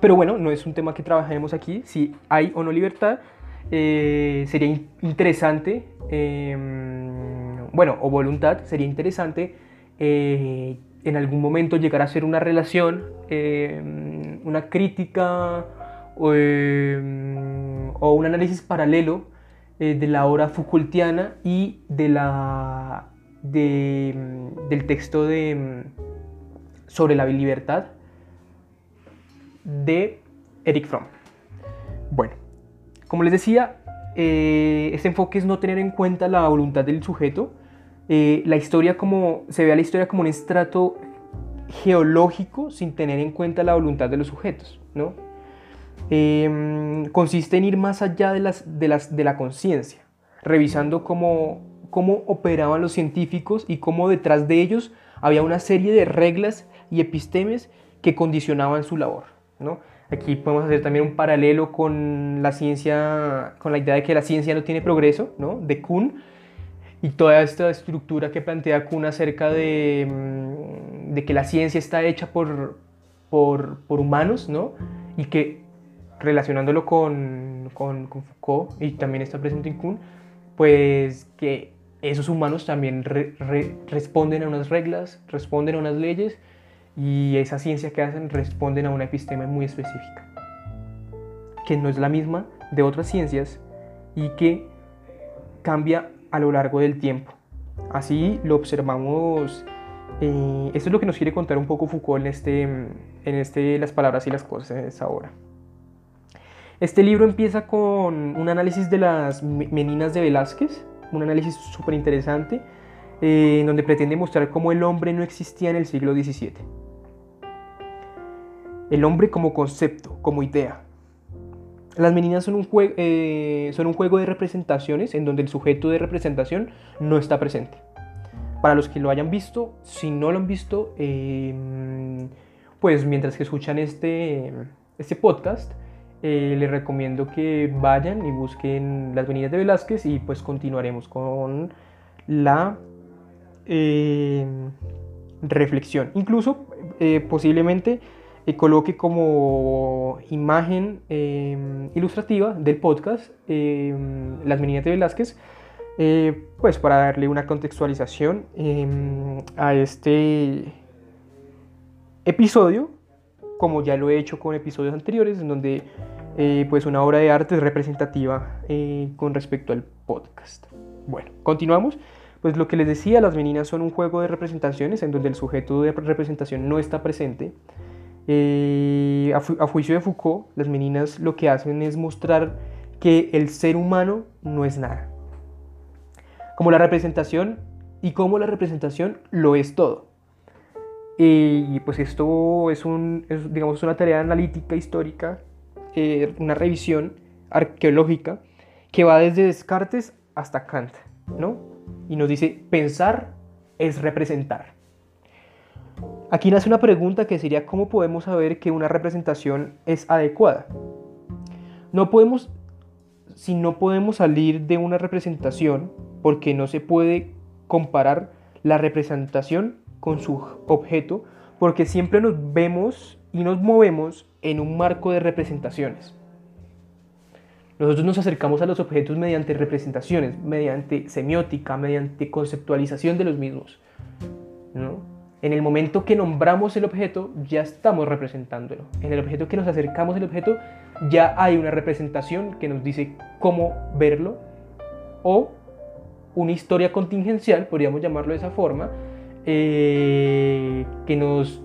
Pero bueno, no es un tema que trabajemos aquí, si hay o no libertad. Eh, sería interesante, em, bueno, o voluntad, sería interesante eh, en algún momento llegar a hacer una relación, em, una crítica o, em, o, un análisis paralelo eh, de la obra Foucaultiana y de la Mm, del texto de, mm, sobre la libertad de Eric Fromm. Bueno, como les decía, eh, este enfoque es no tener en cuenta la voluntad del sujeto. Eh, la historia como, se ve a la historia como un estrato geológico sin tener en cuenta la voluntad de los sujetos, ¿no? Em, consiste en ir más allá de, las, de, las, de la conciencia, revisando cómo, cómo operaban los científicos y cómo detrás de ellos había una serie de reglas y epistemes que condicionaban su labor, ¿no? Aquí podemos hacer también un paralelo con la ciencia, con la idea de que la ciencia no tiene progreso, ¿no? De Kuhn, y toda esta estructura que plantea Kuhn acerca de, mm, de que la ciencia está hecha por, por, por, humanos, ¿no? Y que relacionándolo con, con, con, Foucault y también está presente en Kuhn, pues que esos humanos también responden a unas reglas, responden a unas leyes y esa ciencia que hacen responden a una epistema muy específica, que no es la misma de otras ciencias y que cambia a lo largo del tiempo. Así lo observamos, eh, esto es lo que nos quiere contar un poco Foucault en, este, en este Las palabras y las cosas ahora. Este libro empieza con un análisis de las meninas de Velázquez, un análisis súper interesante, eh, en donde pretende mostrar cómo el hombre no existía en el siglo XVII el hombre como concepto, como idea. Las meninas son un, eh, son un juego de representaciones en donde el sujeto de representación no está presente. Para los que lo hayan visto, si no lo han visto, em, pues mientras que escuchan este, este podcast, eh, les recomiendo que vayan y busquen las venidas de Velázquez y pues continuaremos con la em, reflexión. Incluso eh, posiblemente coloque como imagen em, ilustrativa del podcast em, Las Meninas de Velázquez, eh, pues para darle una contextualización a este episodio, como ya lo he hecho con episodios anteriores, en donde eh, pues una obra de arte es representativa eh, con respecto al podcast. Bueno, continuamos. Pues lo que les decía, las meninas son un juego de representaciones en donde el sujeto de representación no está presente. Eh, a, juicio de Foucault, las meninas lo que hacen es mostrar que el ser humano no es nada. Como la representación y como la representación lo es todo. Y pues esto es, un, digamos, una tarea analítica, histórica, eh, una revisión arqueológica que va desde Descartes hasta Kant, ¿no? Y nos dice, pensar es representar. Aquí nace una pregunta que sería cómo podemos saber que una representación es adecuada. No podemos, si no podemos salir de una representación, porque no se puede comparar la representación con su objeto, porque siempre nos vemos y nos movemos en un marco de representaciones. Nosotros nos acercamos a los objetos mediante representaciones, mediante semiótica, mediante conceptualización de los mismos. En el momento que nombramos el objeto, ya estamos representándolo. En el objeto que nos acercamos al objeto, ya hay una representación que nos dice cómo verlo o una historia contingencial, podríamos llamarlo de esa forma, eh, que nos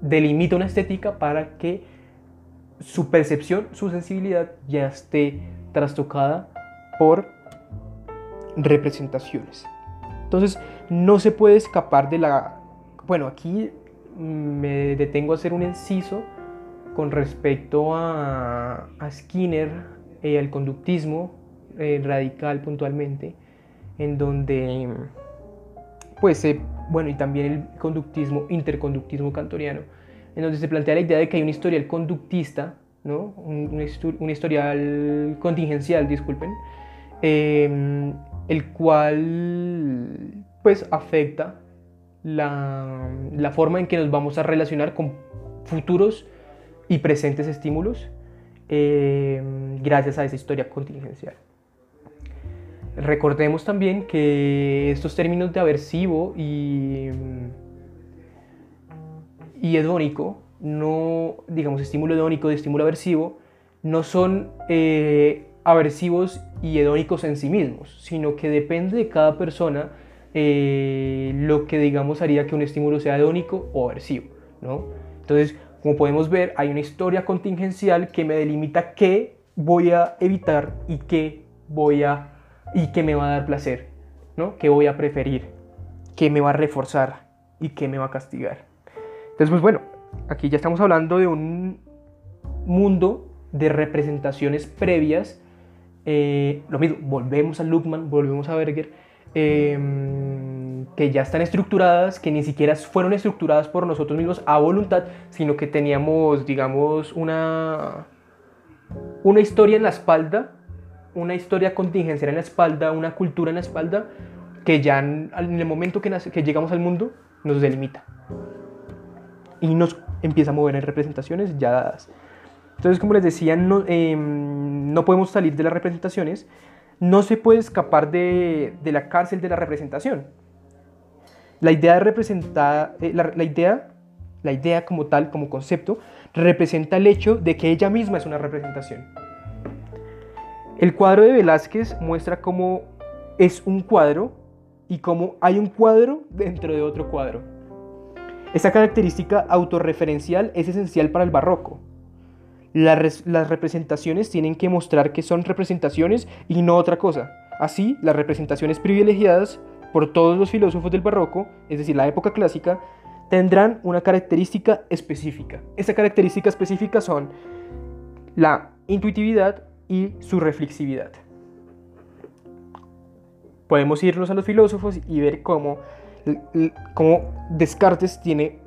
delimita una estética para que su percepción, su sensibilidad ya esté trastocada por representaciones. Entonces, no se puede escapar de la bueno, aquí me detengo a hacer un inciso con respecto a, Skinner y al conductismo eh, radical puntualmente, en donde, pues, bueno, y también el conductismo, interconductismo cantoriano, en donde se plantea la idea de que hay un historial conductista, ¿no? un, historial contingencial, disculpen, em, el cual, pues, afecta la, forma en que nos vamos a relacionar con futuros y presentes estímulos eh, gracias a esa historia contingencial. Recordemos también que estos términos de aversivo y, y hedónico, no, digamos, estímulo hedónico de estímulo aversivo, no son eh, aversivos y hedónicos en sí mismos, sino que depende de cada persona eh, lo que digamos haría que un estímulo sea hedónico o aversivo. ¿no? Entonces, como podemos ver, hay una historia contingencial que me delimita qué voy a evitar y qué voy a y qué me va a dar placer, ¿no? ¿Qué voy a preferir? ¿Qué me va a reforzar y qué me va a castigar? Entonces, pues bueno, aquí ya estamos hablando de un mundo de representaciones previas. Eh, lo mismo, volvemos a Luckman, volvemos a Berger, em, que ya están estructuradas, que ni siquiera fueron estructuradas por nosotros mismos a voluntad, sino que teníamos, digamos, una, una historia en la espalda, una historia contingencial en la espalda, una cultura en la espalda, que ya en, el momento que, que llegamos al mundo nos delimita y nos empieza a mover en representaciones ya dadas. Entonces, como les decía, no, em, no podemos salir de las representaciones, no se puede escapar de, de la cárcel de la representación. La idea de representar, eh, la, idea, la idea como tal, como concepto, representa el hecho de que ella misma es una representación. El cuadro de Velázquez muestra cómo es un cuadro y cómo hay un cuadro dentro de otro cuadro. Esta característica autorreferencial es esencial para el barroco las, representaciones tienen que mostrar que son representaciones y no otra cosa. Así, las representaciones privilegiadas por todos los filósofos del barroco, es decir, la época clásica, tendrán una característica específica. Esa característica específica son la intuitividad y su reflexividad. Podemos irnos a los filósofos y ver cómo, cómo Descartes tiene,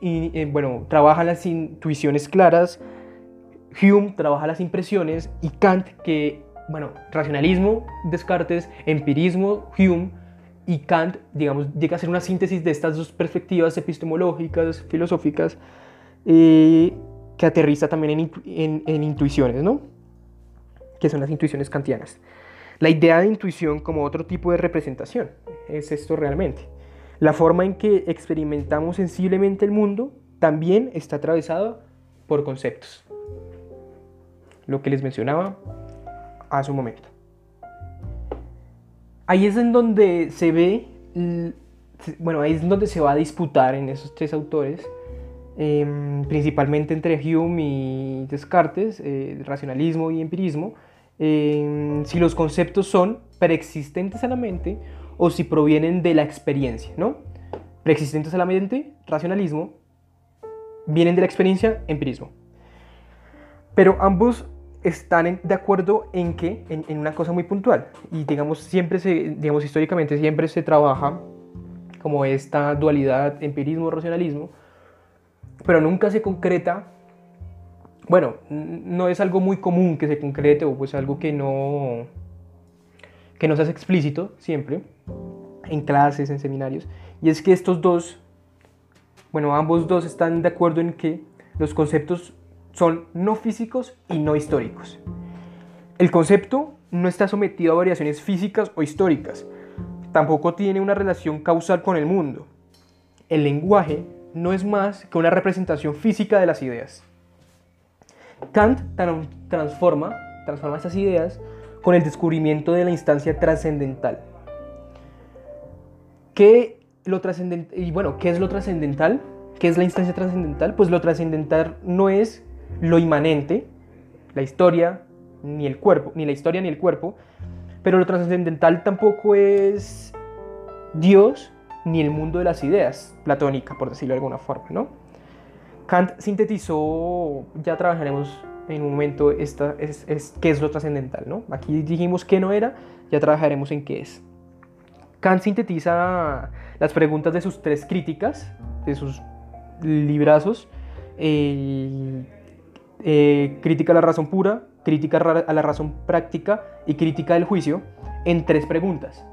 eh, bueno, trabaja las intuiciones claras, Hume trabaja las impresiones y Kant que, bueno, racionalismo, Descartes, empirismo, Hume y Kant, digamos, llega a ser una síntesis de estas dos perspectivas epistemológicas, filosóficas, eh, que aterriza también en, en intuiciones, ¿no? Que son las intuiciones kantianas. La idea de intuición como otro tipo de representación es esto realmente. La forma en que experimentamos sensiblemente el mundo también está atravesada por conceptos lo que les mencionaba hace un momento. Ahí es en donde se ve, bueno, ahí es donde se va a disputar en esos tres autores, em, principalmente entre Hume y Descartes, eh, racionalismo y empirismo, em, si los conceptos son preexistentes a la mente o si provienen de la experiencia, ¿no? Preexistentes a la mente, racionalismo, vienen de la experiencia, empirismo. Pero ambos están de acuerdo en que, en, una cosa muy puntual, y digamos, siempre se, digamos, históricamente siempre se trabaja como esta dualidad empirismo-racionalismo, pero nunca se concreta, bueno, no es algo muy común que se concrete o pues algo que no, que no se hace explícito siempre, en clases, en seminarios, y es que estos dos, bueno, ambos dos están de acuerdo en que los conceptos son no físicos y no históricos. El concepto no está sometido a variaciones físicas o históricas, tampoco tiene una relación causal con el mundo. El lenguaje no es más que una representación física de las ideas. Kant transforma, transforma estas ideas con el descubrimiento de la instancia trascendental. ¿Qué, y bueno, ¿qué es lo trascendental? ¿Qué es la instancia trascendental? Pues lo trascendental no es lo inmanente, la historia, ni el cuerpo, ni la historia ni el cuerpo, pero lo trascendental tampoco es Dios ni el mundo de las ideas, platónica, por decirlo de alguna forma, ¿no? Kant sintetizó, ya trabajaremos en un momento esta, es, es, qué es lo trascendental, ¿no? Aquí dijimos que no era, ya trabajaremos en qué es. Kant sintetiza las preguntas de sus tres críticas, de sus librazos, eh, eh, crítica a la razón pura, crítica a la razón práctica y crítica del juicio en tres preguntas.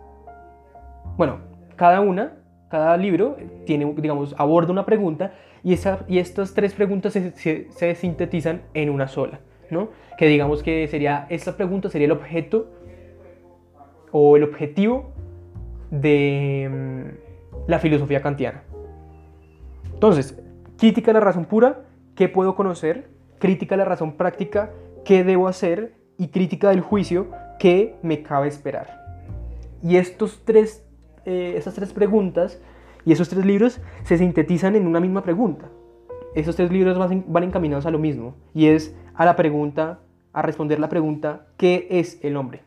Bueno, cada una, cada libro tiene, digamos, aborda una pregunta y, esa, y estas tres preguntas se, sintetizan en una sola, ¿no? Que digamos que sería, esta pregunta sería el objeto o el objetivo de mm, la filosofía kantiana. Entonces, crítica a la razón pura, ¿qué puedo conocer? crítica de la razón práctica, qué debo hacer y crítica del juicio, qué me cabe esperar. Y estos tres, eh, estas tres preguntas y esos tres libros se sintetizan en una misma pregunta. Esos tres libros van encaminados a lo mismo y es a la pregunta, a responder la pregunta, ¿qué es el hombre?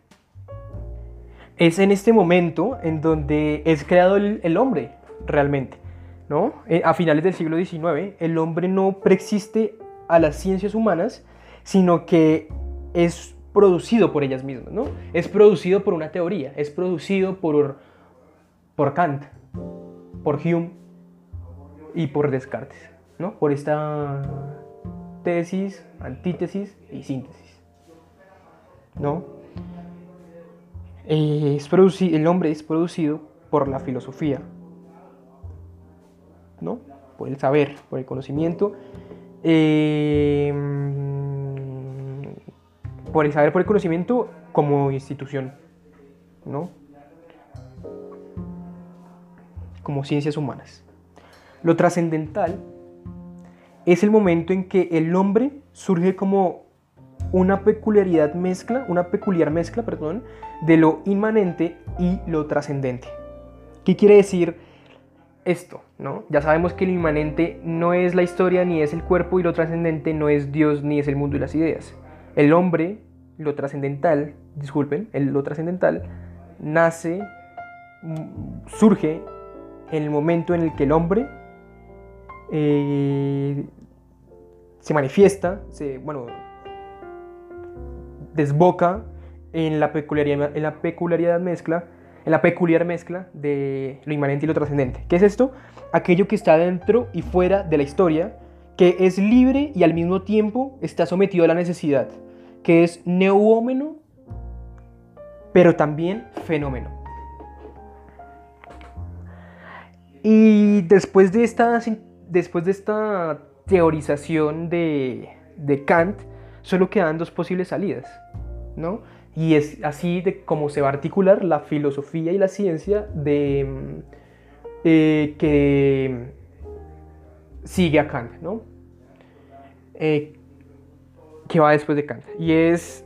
es en este momento en donde es creado el, hombre realmente. ¿no? Eh, a finales del siglo XIX, el hombre no preexiste a las ciencias humanas, sino que es producido por ellas mismas, ¿no? Es producido por una teoría, es producido por, por Kant, por Hume y por Descartes, ¿no? Por esta tesis, antítesis y síntesis, ¿no? Eh, es el hombre es producido por la filosofía, ¿no? Por el saber, por el conocimiento. Eh, por el saber, por el conocimiento como institución, ¿no? Como ciencias humanas. Lo trascendental es el momento en que el hombre surge como una peculiaridad mezcla, una peculiar mezcla, perdón, de lo inmanente y lo trascendente. ¿Qué quiere decir esto? ¿no? Ya sabemos que lo inmanente no es la historia ni es el cuerpo y lo trascendente no es Dios ni es el mundo y las ideas. El hombre, lo trascendental, disculpen, el, lo trascendental nace, surge el momento en el que el hombre eh, se manifiesta, se, bueno, desboca en la peculiaridad, en la peculiaridad mezcla, en la peculiar mezcla de lo inmanente y lo trascendente. ¿Qué es esto? Aquello que está dentro y fuera de la historia, que es libre y al mismo tiempo está sometido a la necesidad, que es neumómeno, pero también fenómeno. Y después de esta, después de esta teorización de, de Kant, solo quedan dos posibles salidas, ¿no? Y es así de cómo se va a articular la filosofía y la ciencia de, eh, que sigue a Kant, ¿no? Eh, que va después de Kant. Y es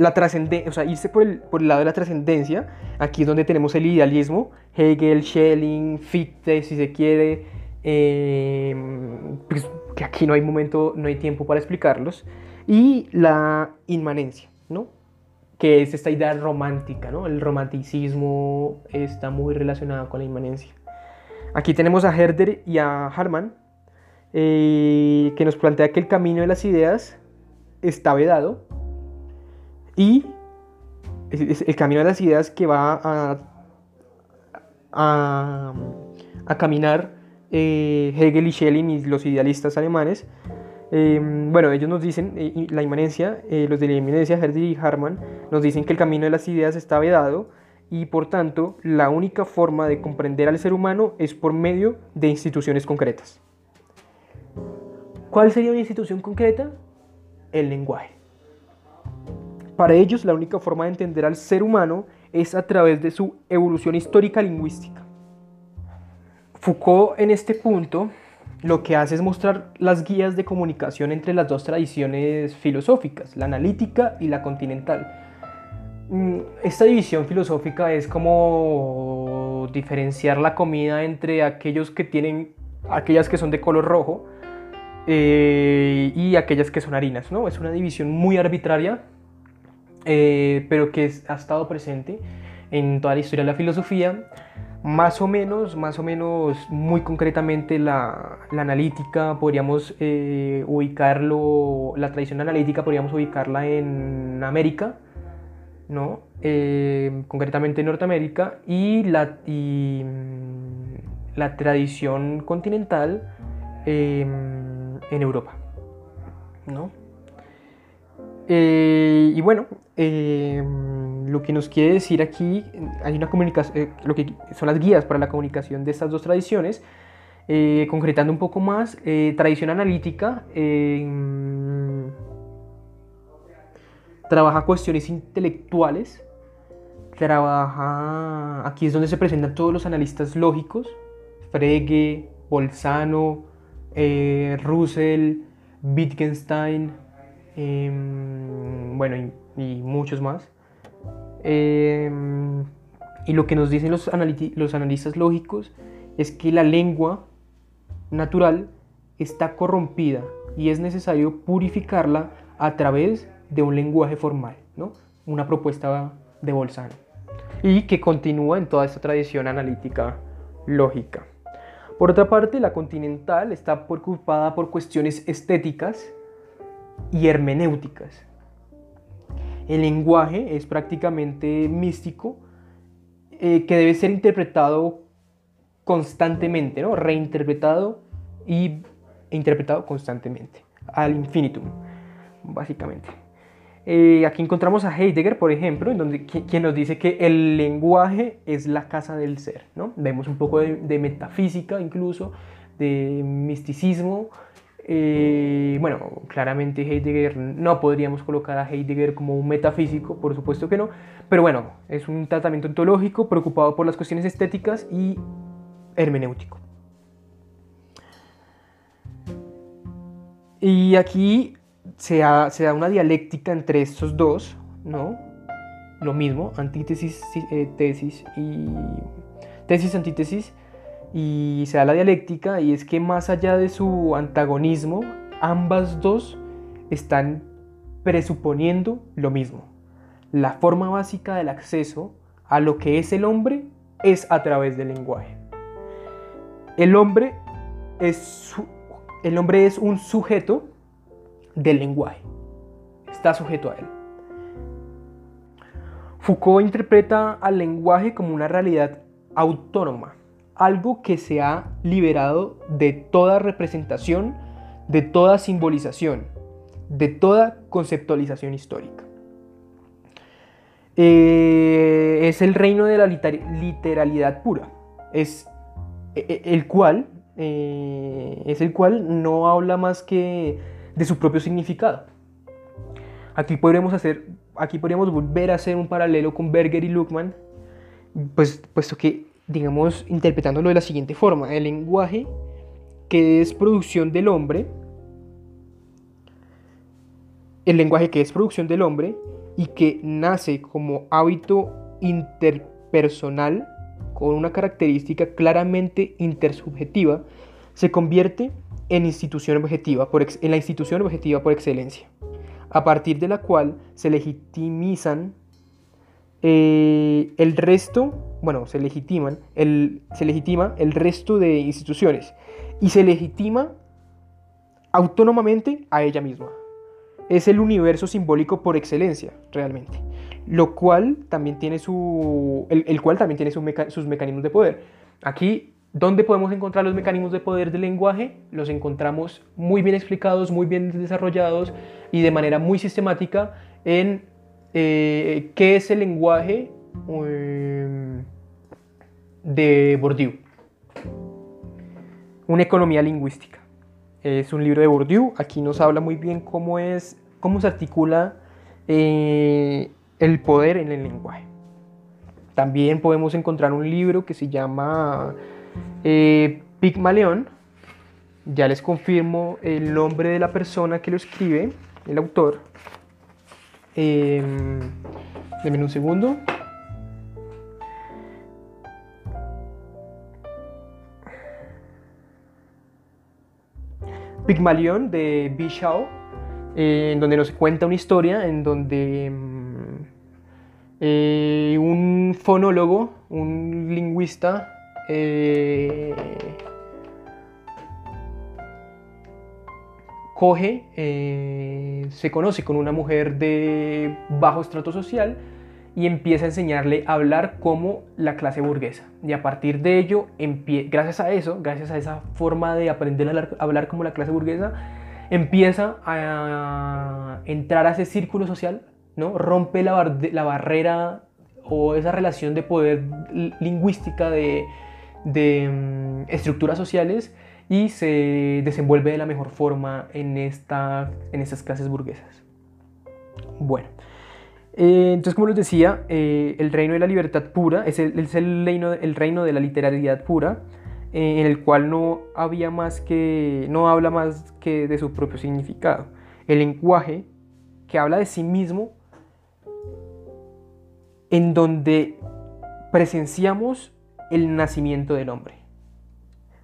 la trascendencia, o sea, irse por el, por el lado de la trascendencia. Aquí es donde tenemos el idealismo, Hegel, Schelling, Fichte, si se quiere, eh, pues, que aquí no hay momento, no hay tiempo para explicarlos, y la inmanencia, ¿no? que es esta idea romántica, ¿no? El romanticismo está muy relacionado con la inmanencia. Aquí tenemos a Herder y a Harman, eh, que nos plantea que el camino de las ideas está vedado y el camino de las ideas que va a, a, caminar eh, Hegel y Schelling y los idealistas alemanes Em, bueno, ellos nos dicen, eh, la inmanencia, eh, los de la inmanencia, Herder y Harman, nos dicen que el camino de las ideas está vedado y por tanto la única forma de comprender al ser humano es por medio de instituciones concretas. ¿Cuál sería una institución concreta? El lenguaje. Para ellos la única forma de entender al ser humano es a través de su evolución histórica lingüística. Foucault en este punto lo que hace es mostrar las guías de comunicación entre las dos tradiciones filosóficas, la analítica y la continental. Mm, esta división filosófica es como diferenciar la comida entre aquellos que tienen, aquellas que son de color rojo eh, y aquellas que son harinas, ¿no? Es una división muy arbitraria, eh, pero que ha estado presente en toda la historia de la filosofía más o menos, más o menos, muy concretamente la, analítica, podríamos eh, ubicarlo, la tradición analítica podríamos ubicarla en América, ¿no? Eh, concretamente en Norteamérica, y la, mm, la tradición continental em, en Europa, ¿no? Eh, y bueno, em, lo que nos quiere decir aquí, hay una comunicación, eh, lo que son las guías para la comunicación de estas dos tradiciones, eh, concretando un poco más, tradición analítica em, trabaja cuestiones intelectuales, trabaja, aquí es donde se presentan todos los analistas lógicos, Frege, Bolzano, Russell, Wittgenstein, Em, bueno, y, muchos más. Em, y lo que nos dicen los, los analistas lógicos es que la lengua natural está corrompida y es necesario purificarla a través de un lenguaje formal, ¿no? Una propuesta de Bolzano. y que continúa en toda esta tradición analítica lógica. Por otra parte, la continental está preocupada por cuestiones estéticas y hermenéuticas. El lenguaje es prácticamente místico eh, que debe ser interpretado constantemente, ¿no? reinterpretado y interpretado constantemente, al infinitum, básicamente. Eh, aquí encontramos a Heidegger, por ejemplo, en donde, quien nos dice que el lenguaje es la casa del ser. ¿no? Vemos un poco de, metafísica incluso, de misticismo. Eh, bueno, claramente Heidegger no podríamos colocar a Heidegger como un metafísico, por supuesto que no, pero bueno, es un tratamiento ontológico preocupado por las cuestiones estéticas y hermenéutico. Y aquí se, da una dialéctica entre estos dos, ¿no? Lo mismo, antítesis, eh, tesis y tesis, antítesis, y se da la dialéctica y es que más allá de su antagonismo, ambas dos están presuponiendo lo mismo. La forma básica del acceso a lo que es el hombre es a través del lenguaje. El hombre es, el hombre es un sujeto del lenguaje. Está sujeto a él. Foucault interpreta al lenguaje como una realidad autónoma, algo que se ha liberado de toda representación, de toda simbolización, de toda conceptualización histórica. Eh, es el reino de la literalidad pura, es e, e, el cual, eh, es el cual no habla más que de su propio significado. Aquí podríamos, hacer, aquí podríamos volver a hacer un paralelo con Berger y Luckmann, pues, puesto que, digamos, interpretándolo de la siguiente forma, el lenguaje que es producción del hombre, el lenguaje que es producción del hombre y que nace como hábito interpersonal con una característica claramente intersubjetiva, se convierte en, institución objetiva en la institución objetiva por excelencia, a partir de la cual se legitimizan eh, el resto, bueno, se legitiman, el, se legitima el resto de instituciones y se legitima autónomamente a ella misma. Es el universo simbólico por excelencia, realmente lo cual también tiene su, el, cual también tiene sus mecanismos de poder. Aquí, ¿dónde podemos encontrar los mecanismos de poder del lenguaje? Los encontramos muy bien explicados, muy bien desarrollados y de manera muy sistemática en eh, qué es el lenguaje em, de Bourdieu. Una economía lingüística. Es un libro de Bourdieu. Aquí nos habla muy bien cómo es, cómo se articula eh, el poder en el lenguaje. También podemos encontrar un libro que se llama eh, Pigmaleón. Ya les confirmo el nombre de la persona que lo escribe, el autor. Eh, un segundo. Pigmalión de Bishao, eh, en donde nos cuenta una historia en donde eh, un fonólogo, un lingüista, eh, coge, eh, se conoce con una mujer de bajo estrato social y empieza a enseñarle a hablar como la clase burguesa. Y a partir de ello, gracias a eso, gracias a esa forma de aprender a hablar como la clase burguesa, empieza a entrar a ese círculo social Rompe la, barrera o esa relación de poder lingüística de, mm, estructuras sociales y se desenvuelve de la mejor forma en, esta, en estas clases burguesas. Bueno, eh, entonces como les decía, eh, el reino de la libertad pura es el, reino, el reino de la literalidad pura, eh, en el cual no había más que, no habla más que de su propio significado. El lenguaje que habla de sí mismo en donde presenciamos el nacimiento del hombre.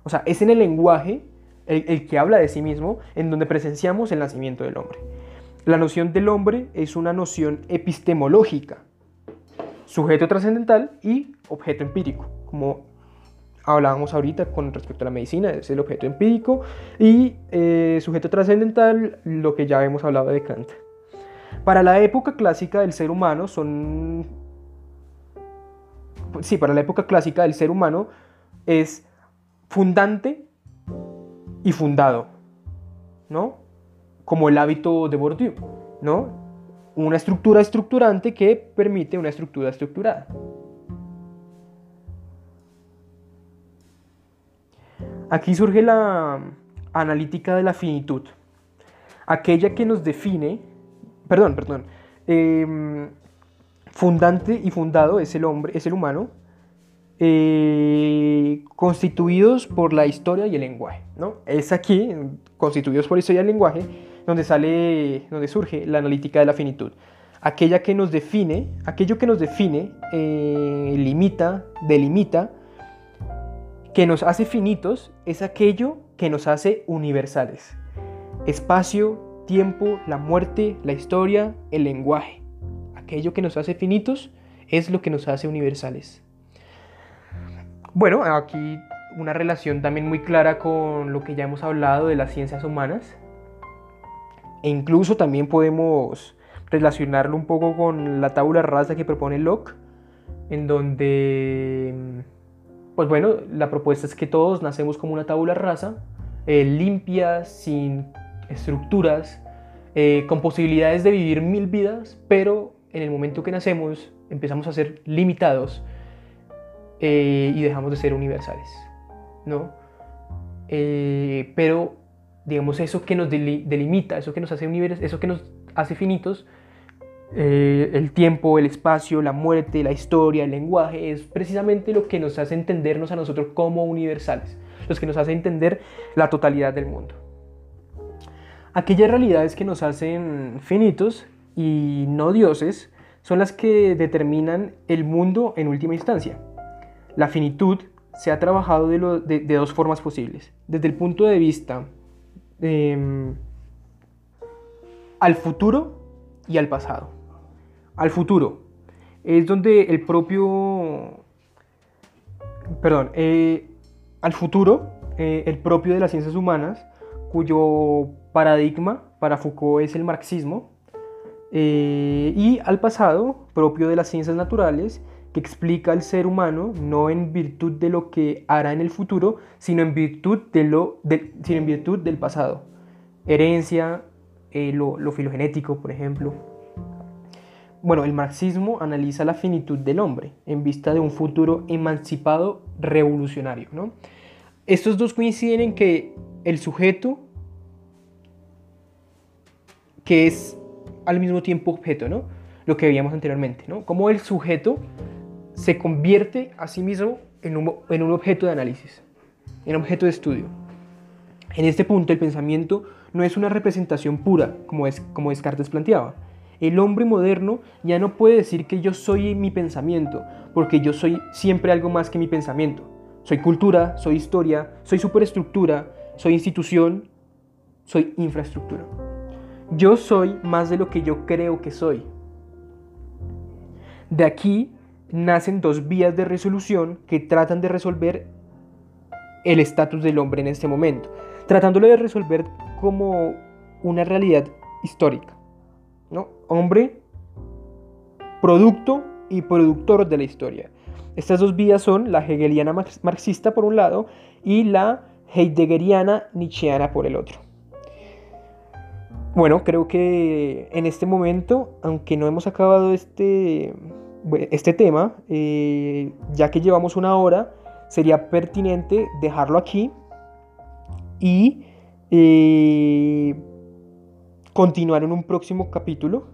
O sea, es en el lenguaje, el, que habla de sí mismo, en donde presenciamos el nacimiento del hombre. La noción del hombre es una noción epistemológica, sujeto trascendental y objeto empírico, como hablábamos ahorita con respecto a la medicina, es el objeto empírico y eh, sujeto trascendental, lo que ya hemos hablado de Kant. Para la época clásica del ser humano son... Sí, para la época clásica del ser humano es fundante y fundado, ¿no? Como el hábito de Bourdieu, ¿no? Una estructura estructurante que permite una estructura estructurada. Aquí surge la analítica de la finitud, aquella que nos define, perdón, perdón, em, fundante y fundado es el hombre, es el humano, eh, constituidos por la historia y el lenguaje, ¿no? Es aquí, constituidos por la historia y el lenguaje, donde sale, donde surge la analítica de la finitud, aquella que nos define, aquello que nos define, eh, limita, delimita que nos hace finitos es aquello que nos hace universales. Espacio, tiempo, la muerte, la historia, el lenguaje. Aquello que nos hace finitos es lo que nos hace universales. Bueno, aquí una relación también muy clara con lo que ya hemos hablado de las ciencias humanas. E incluso también podemos relacionarlo un poco con la tabla rasa que propone Locke, en donde pues bueno, la propuesta es que todos nacemos como una tabula rasa, eh, limpia, sin estructuras, eh, con posibilidades de vivir mil vidas, pero en el momento que nacemos empezamos a ser limitados eh, y dejamos de ser universales, ¿no? pero, digamos, eso que nos delimita, eso que nos hace eso que nos hace finitos, eh, el tiempo, el espacio, la muerte, la historia, el lenguaje, es precisamente lo que nos hace entendernos a nosotros como universales, los que nos hace entender la totalidad del mundo. Aquellas realidades que nos hacen finitos y no dioses son las que determinan el mundo en última instancia. La finitud se ha trabajado de, dos formas posibles. Desde el punto de vista em, al futuro y al pasado al futuro. Es donde el propio, perdón, eh, al futuro, eh, el propio de las ciencias humanas, cuyo paradigma para Foucault es el marxismo, eh, y al pasado, propio de las ciencias naturales, que explica al ser humano no en virtud de lo que hará en el futuro, sino en virtud, de lo, sino en virtud del pasado. Herencia, lo, lo filogenético, por ejemplo. Bueno, el marxismo analiza la finitud del hombre en vista de un futuro emancipado revolucionario. ¿no? Estos dos coinciden en que el sujeto, que es al mismo tiempo objeto, ¿no? lo que veíamos anteriormente, ¿no? cómo el sujeto se convierte a sí mismo en un, en un objeto de análisis, en objeto de estudio. En este punto el pensamiento no es una representación pura, como, es, como Descartes planteaba, el hombre moderno ya no puede decir que yo soy mi pensamiento, porque yo soy siempre algo más que mi pensamiento. Soy cultura, soy historia, soy superestructura, soy institución, soy infraestructura. Yo soy más de lo que yo creo que soy. De aquí nacen dos vías de resolución que tratan de resolver el estatus del hombre en este momento, tratándolo de resolver como una realidad histórica. ¿no? Hombre, producto y productor de la historia. Estas dos vías son la hegeliana marxista por un lado y la heideggeriana nietzscheana por el otro. Bueno, creo que en este momento, aunque no hemos acabado este, este tema, eh, ya que llevamos una hora, sería pertinente dejarlo aquí y eh, continuar en un próximo capítulo,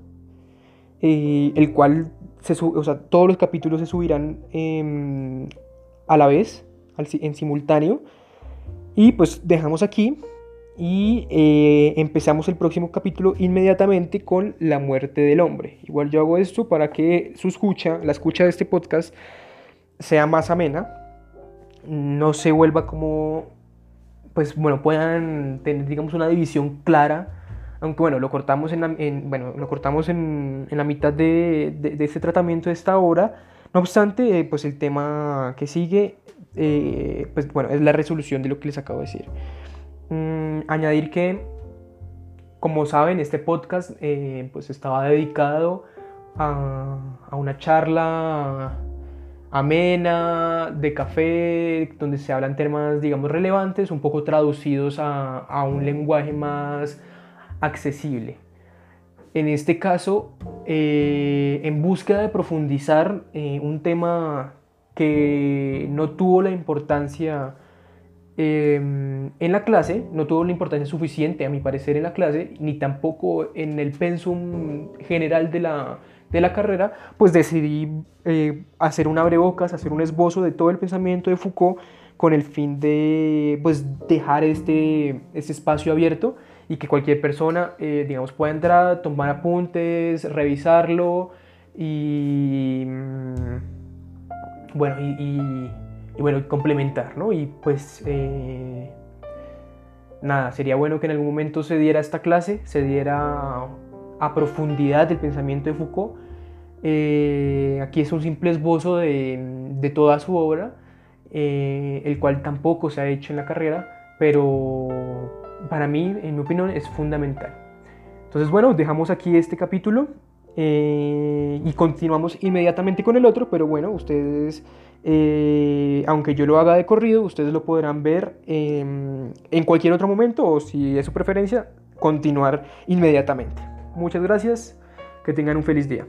eh, el cual se o sea, todos los capítulos se subirán em, a la vez, en simultáneo. Y pues dejamos aquí y eh, empezamos el próximo capítulo inmediatamente con la muerte del hombre. Igual yo hago esto para que su escucha, la escucha de este podcast, sea más amena, no se vuelva como, pues bueno, puedan tener, digamos, una división clara aunque bueno, lo cortamos en la, bueno, lo cortamos en, en la mitad de, de, este tratamiento de esta obra. No obstante, eh, pues el tema que sigue, eh, pues bueno, es la resolución de lo que les acabo de decir. Mm, añadir que, como saben, este podcast eh, pues estaba dedicado a, una charla amena, de café, donde se hablan temas, digamos, relevantes, un poco traducidos a, a un lenguaje más accesible. En este caso, eh, en búsqueda de profundizar eh, un tema que no tuvo la importancia em, en la clase, no tuvo la importancia suficiente a mi parecer en la clase, ni tampoco en el pensum general de la, de la carrera, pues decidí eh, hacer un abrebocas, hacer un esbozo de todo el pensamiento de Foucault con el fin de pues, dejar este, este espacio abierto y que cualquier persona, eh, digamos, pueda entrar, tomar apuntes, revisarlo y, mm, bueno, y, bueno, complementar, ¿no? Y pues, eh, nada, sería bueno que en algún momento se diera esta clase, se diera a profundidad del pensamiento de Foucault. Eh, aquí es un simple esbozo de, toda su obra, eh, el cual tampoco se ha hecho en la carrera, pero para mí, en mi opinión, es fundamental. Entonces, bueno, dejamos aquí este capítulo eh, y continuamos inmediatamente con el otro, pero bueno, ustedes, aunque yo lo haga de corrido, ustedes lo podrán ver en cualquier otro momento o si es su preferencia, continuar inmediatamente. Muchas gracias, que tengan un feliz día.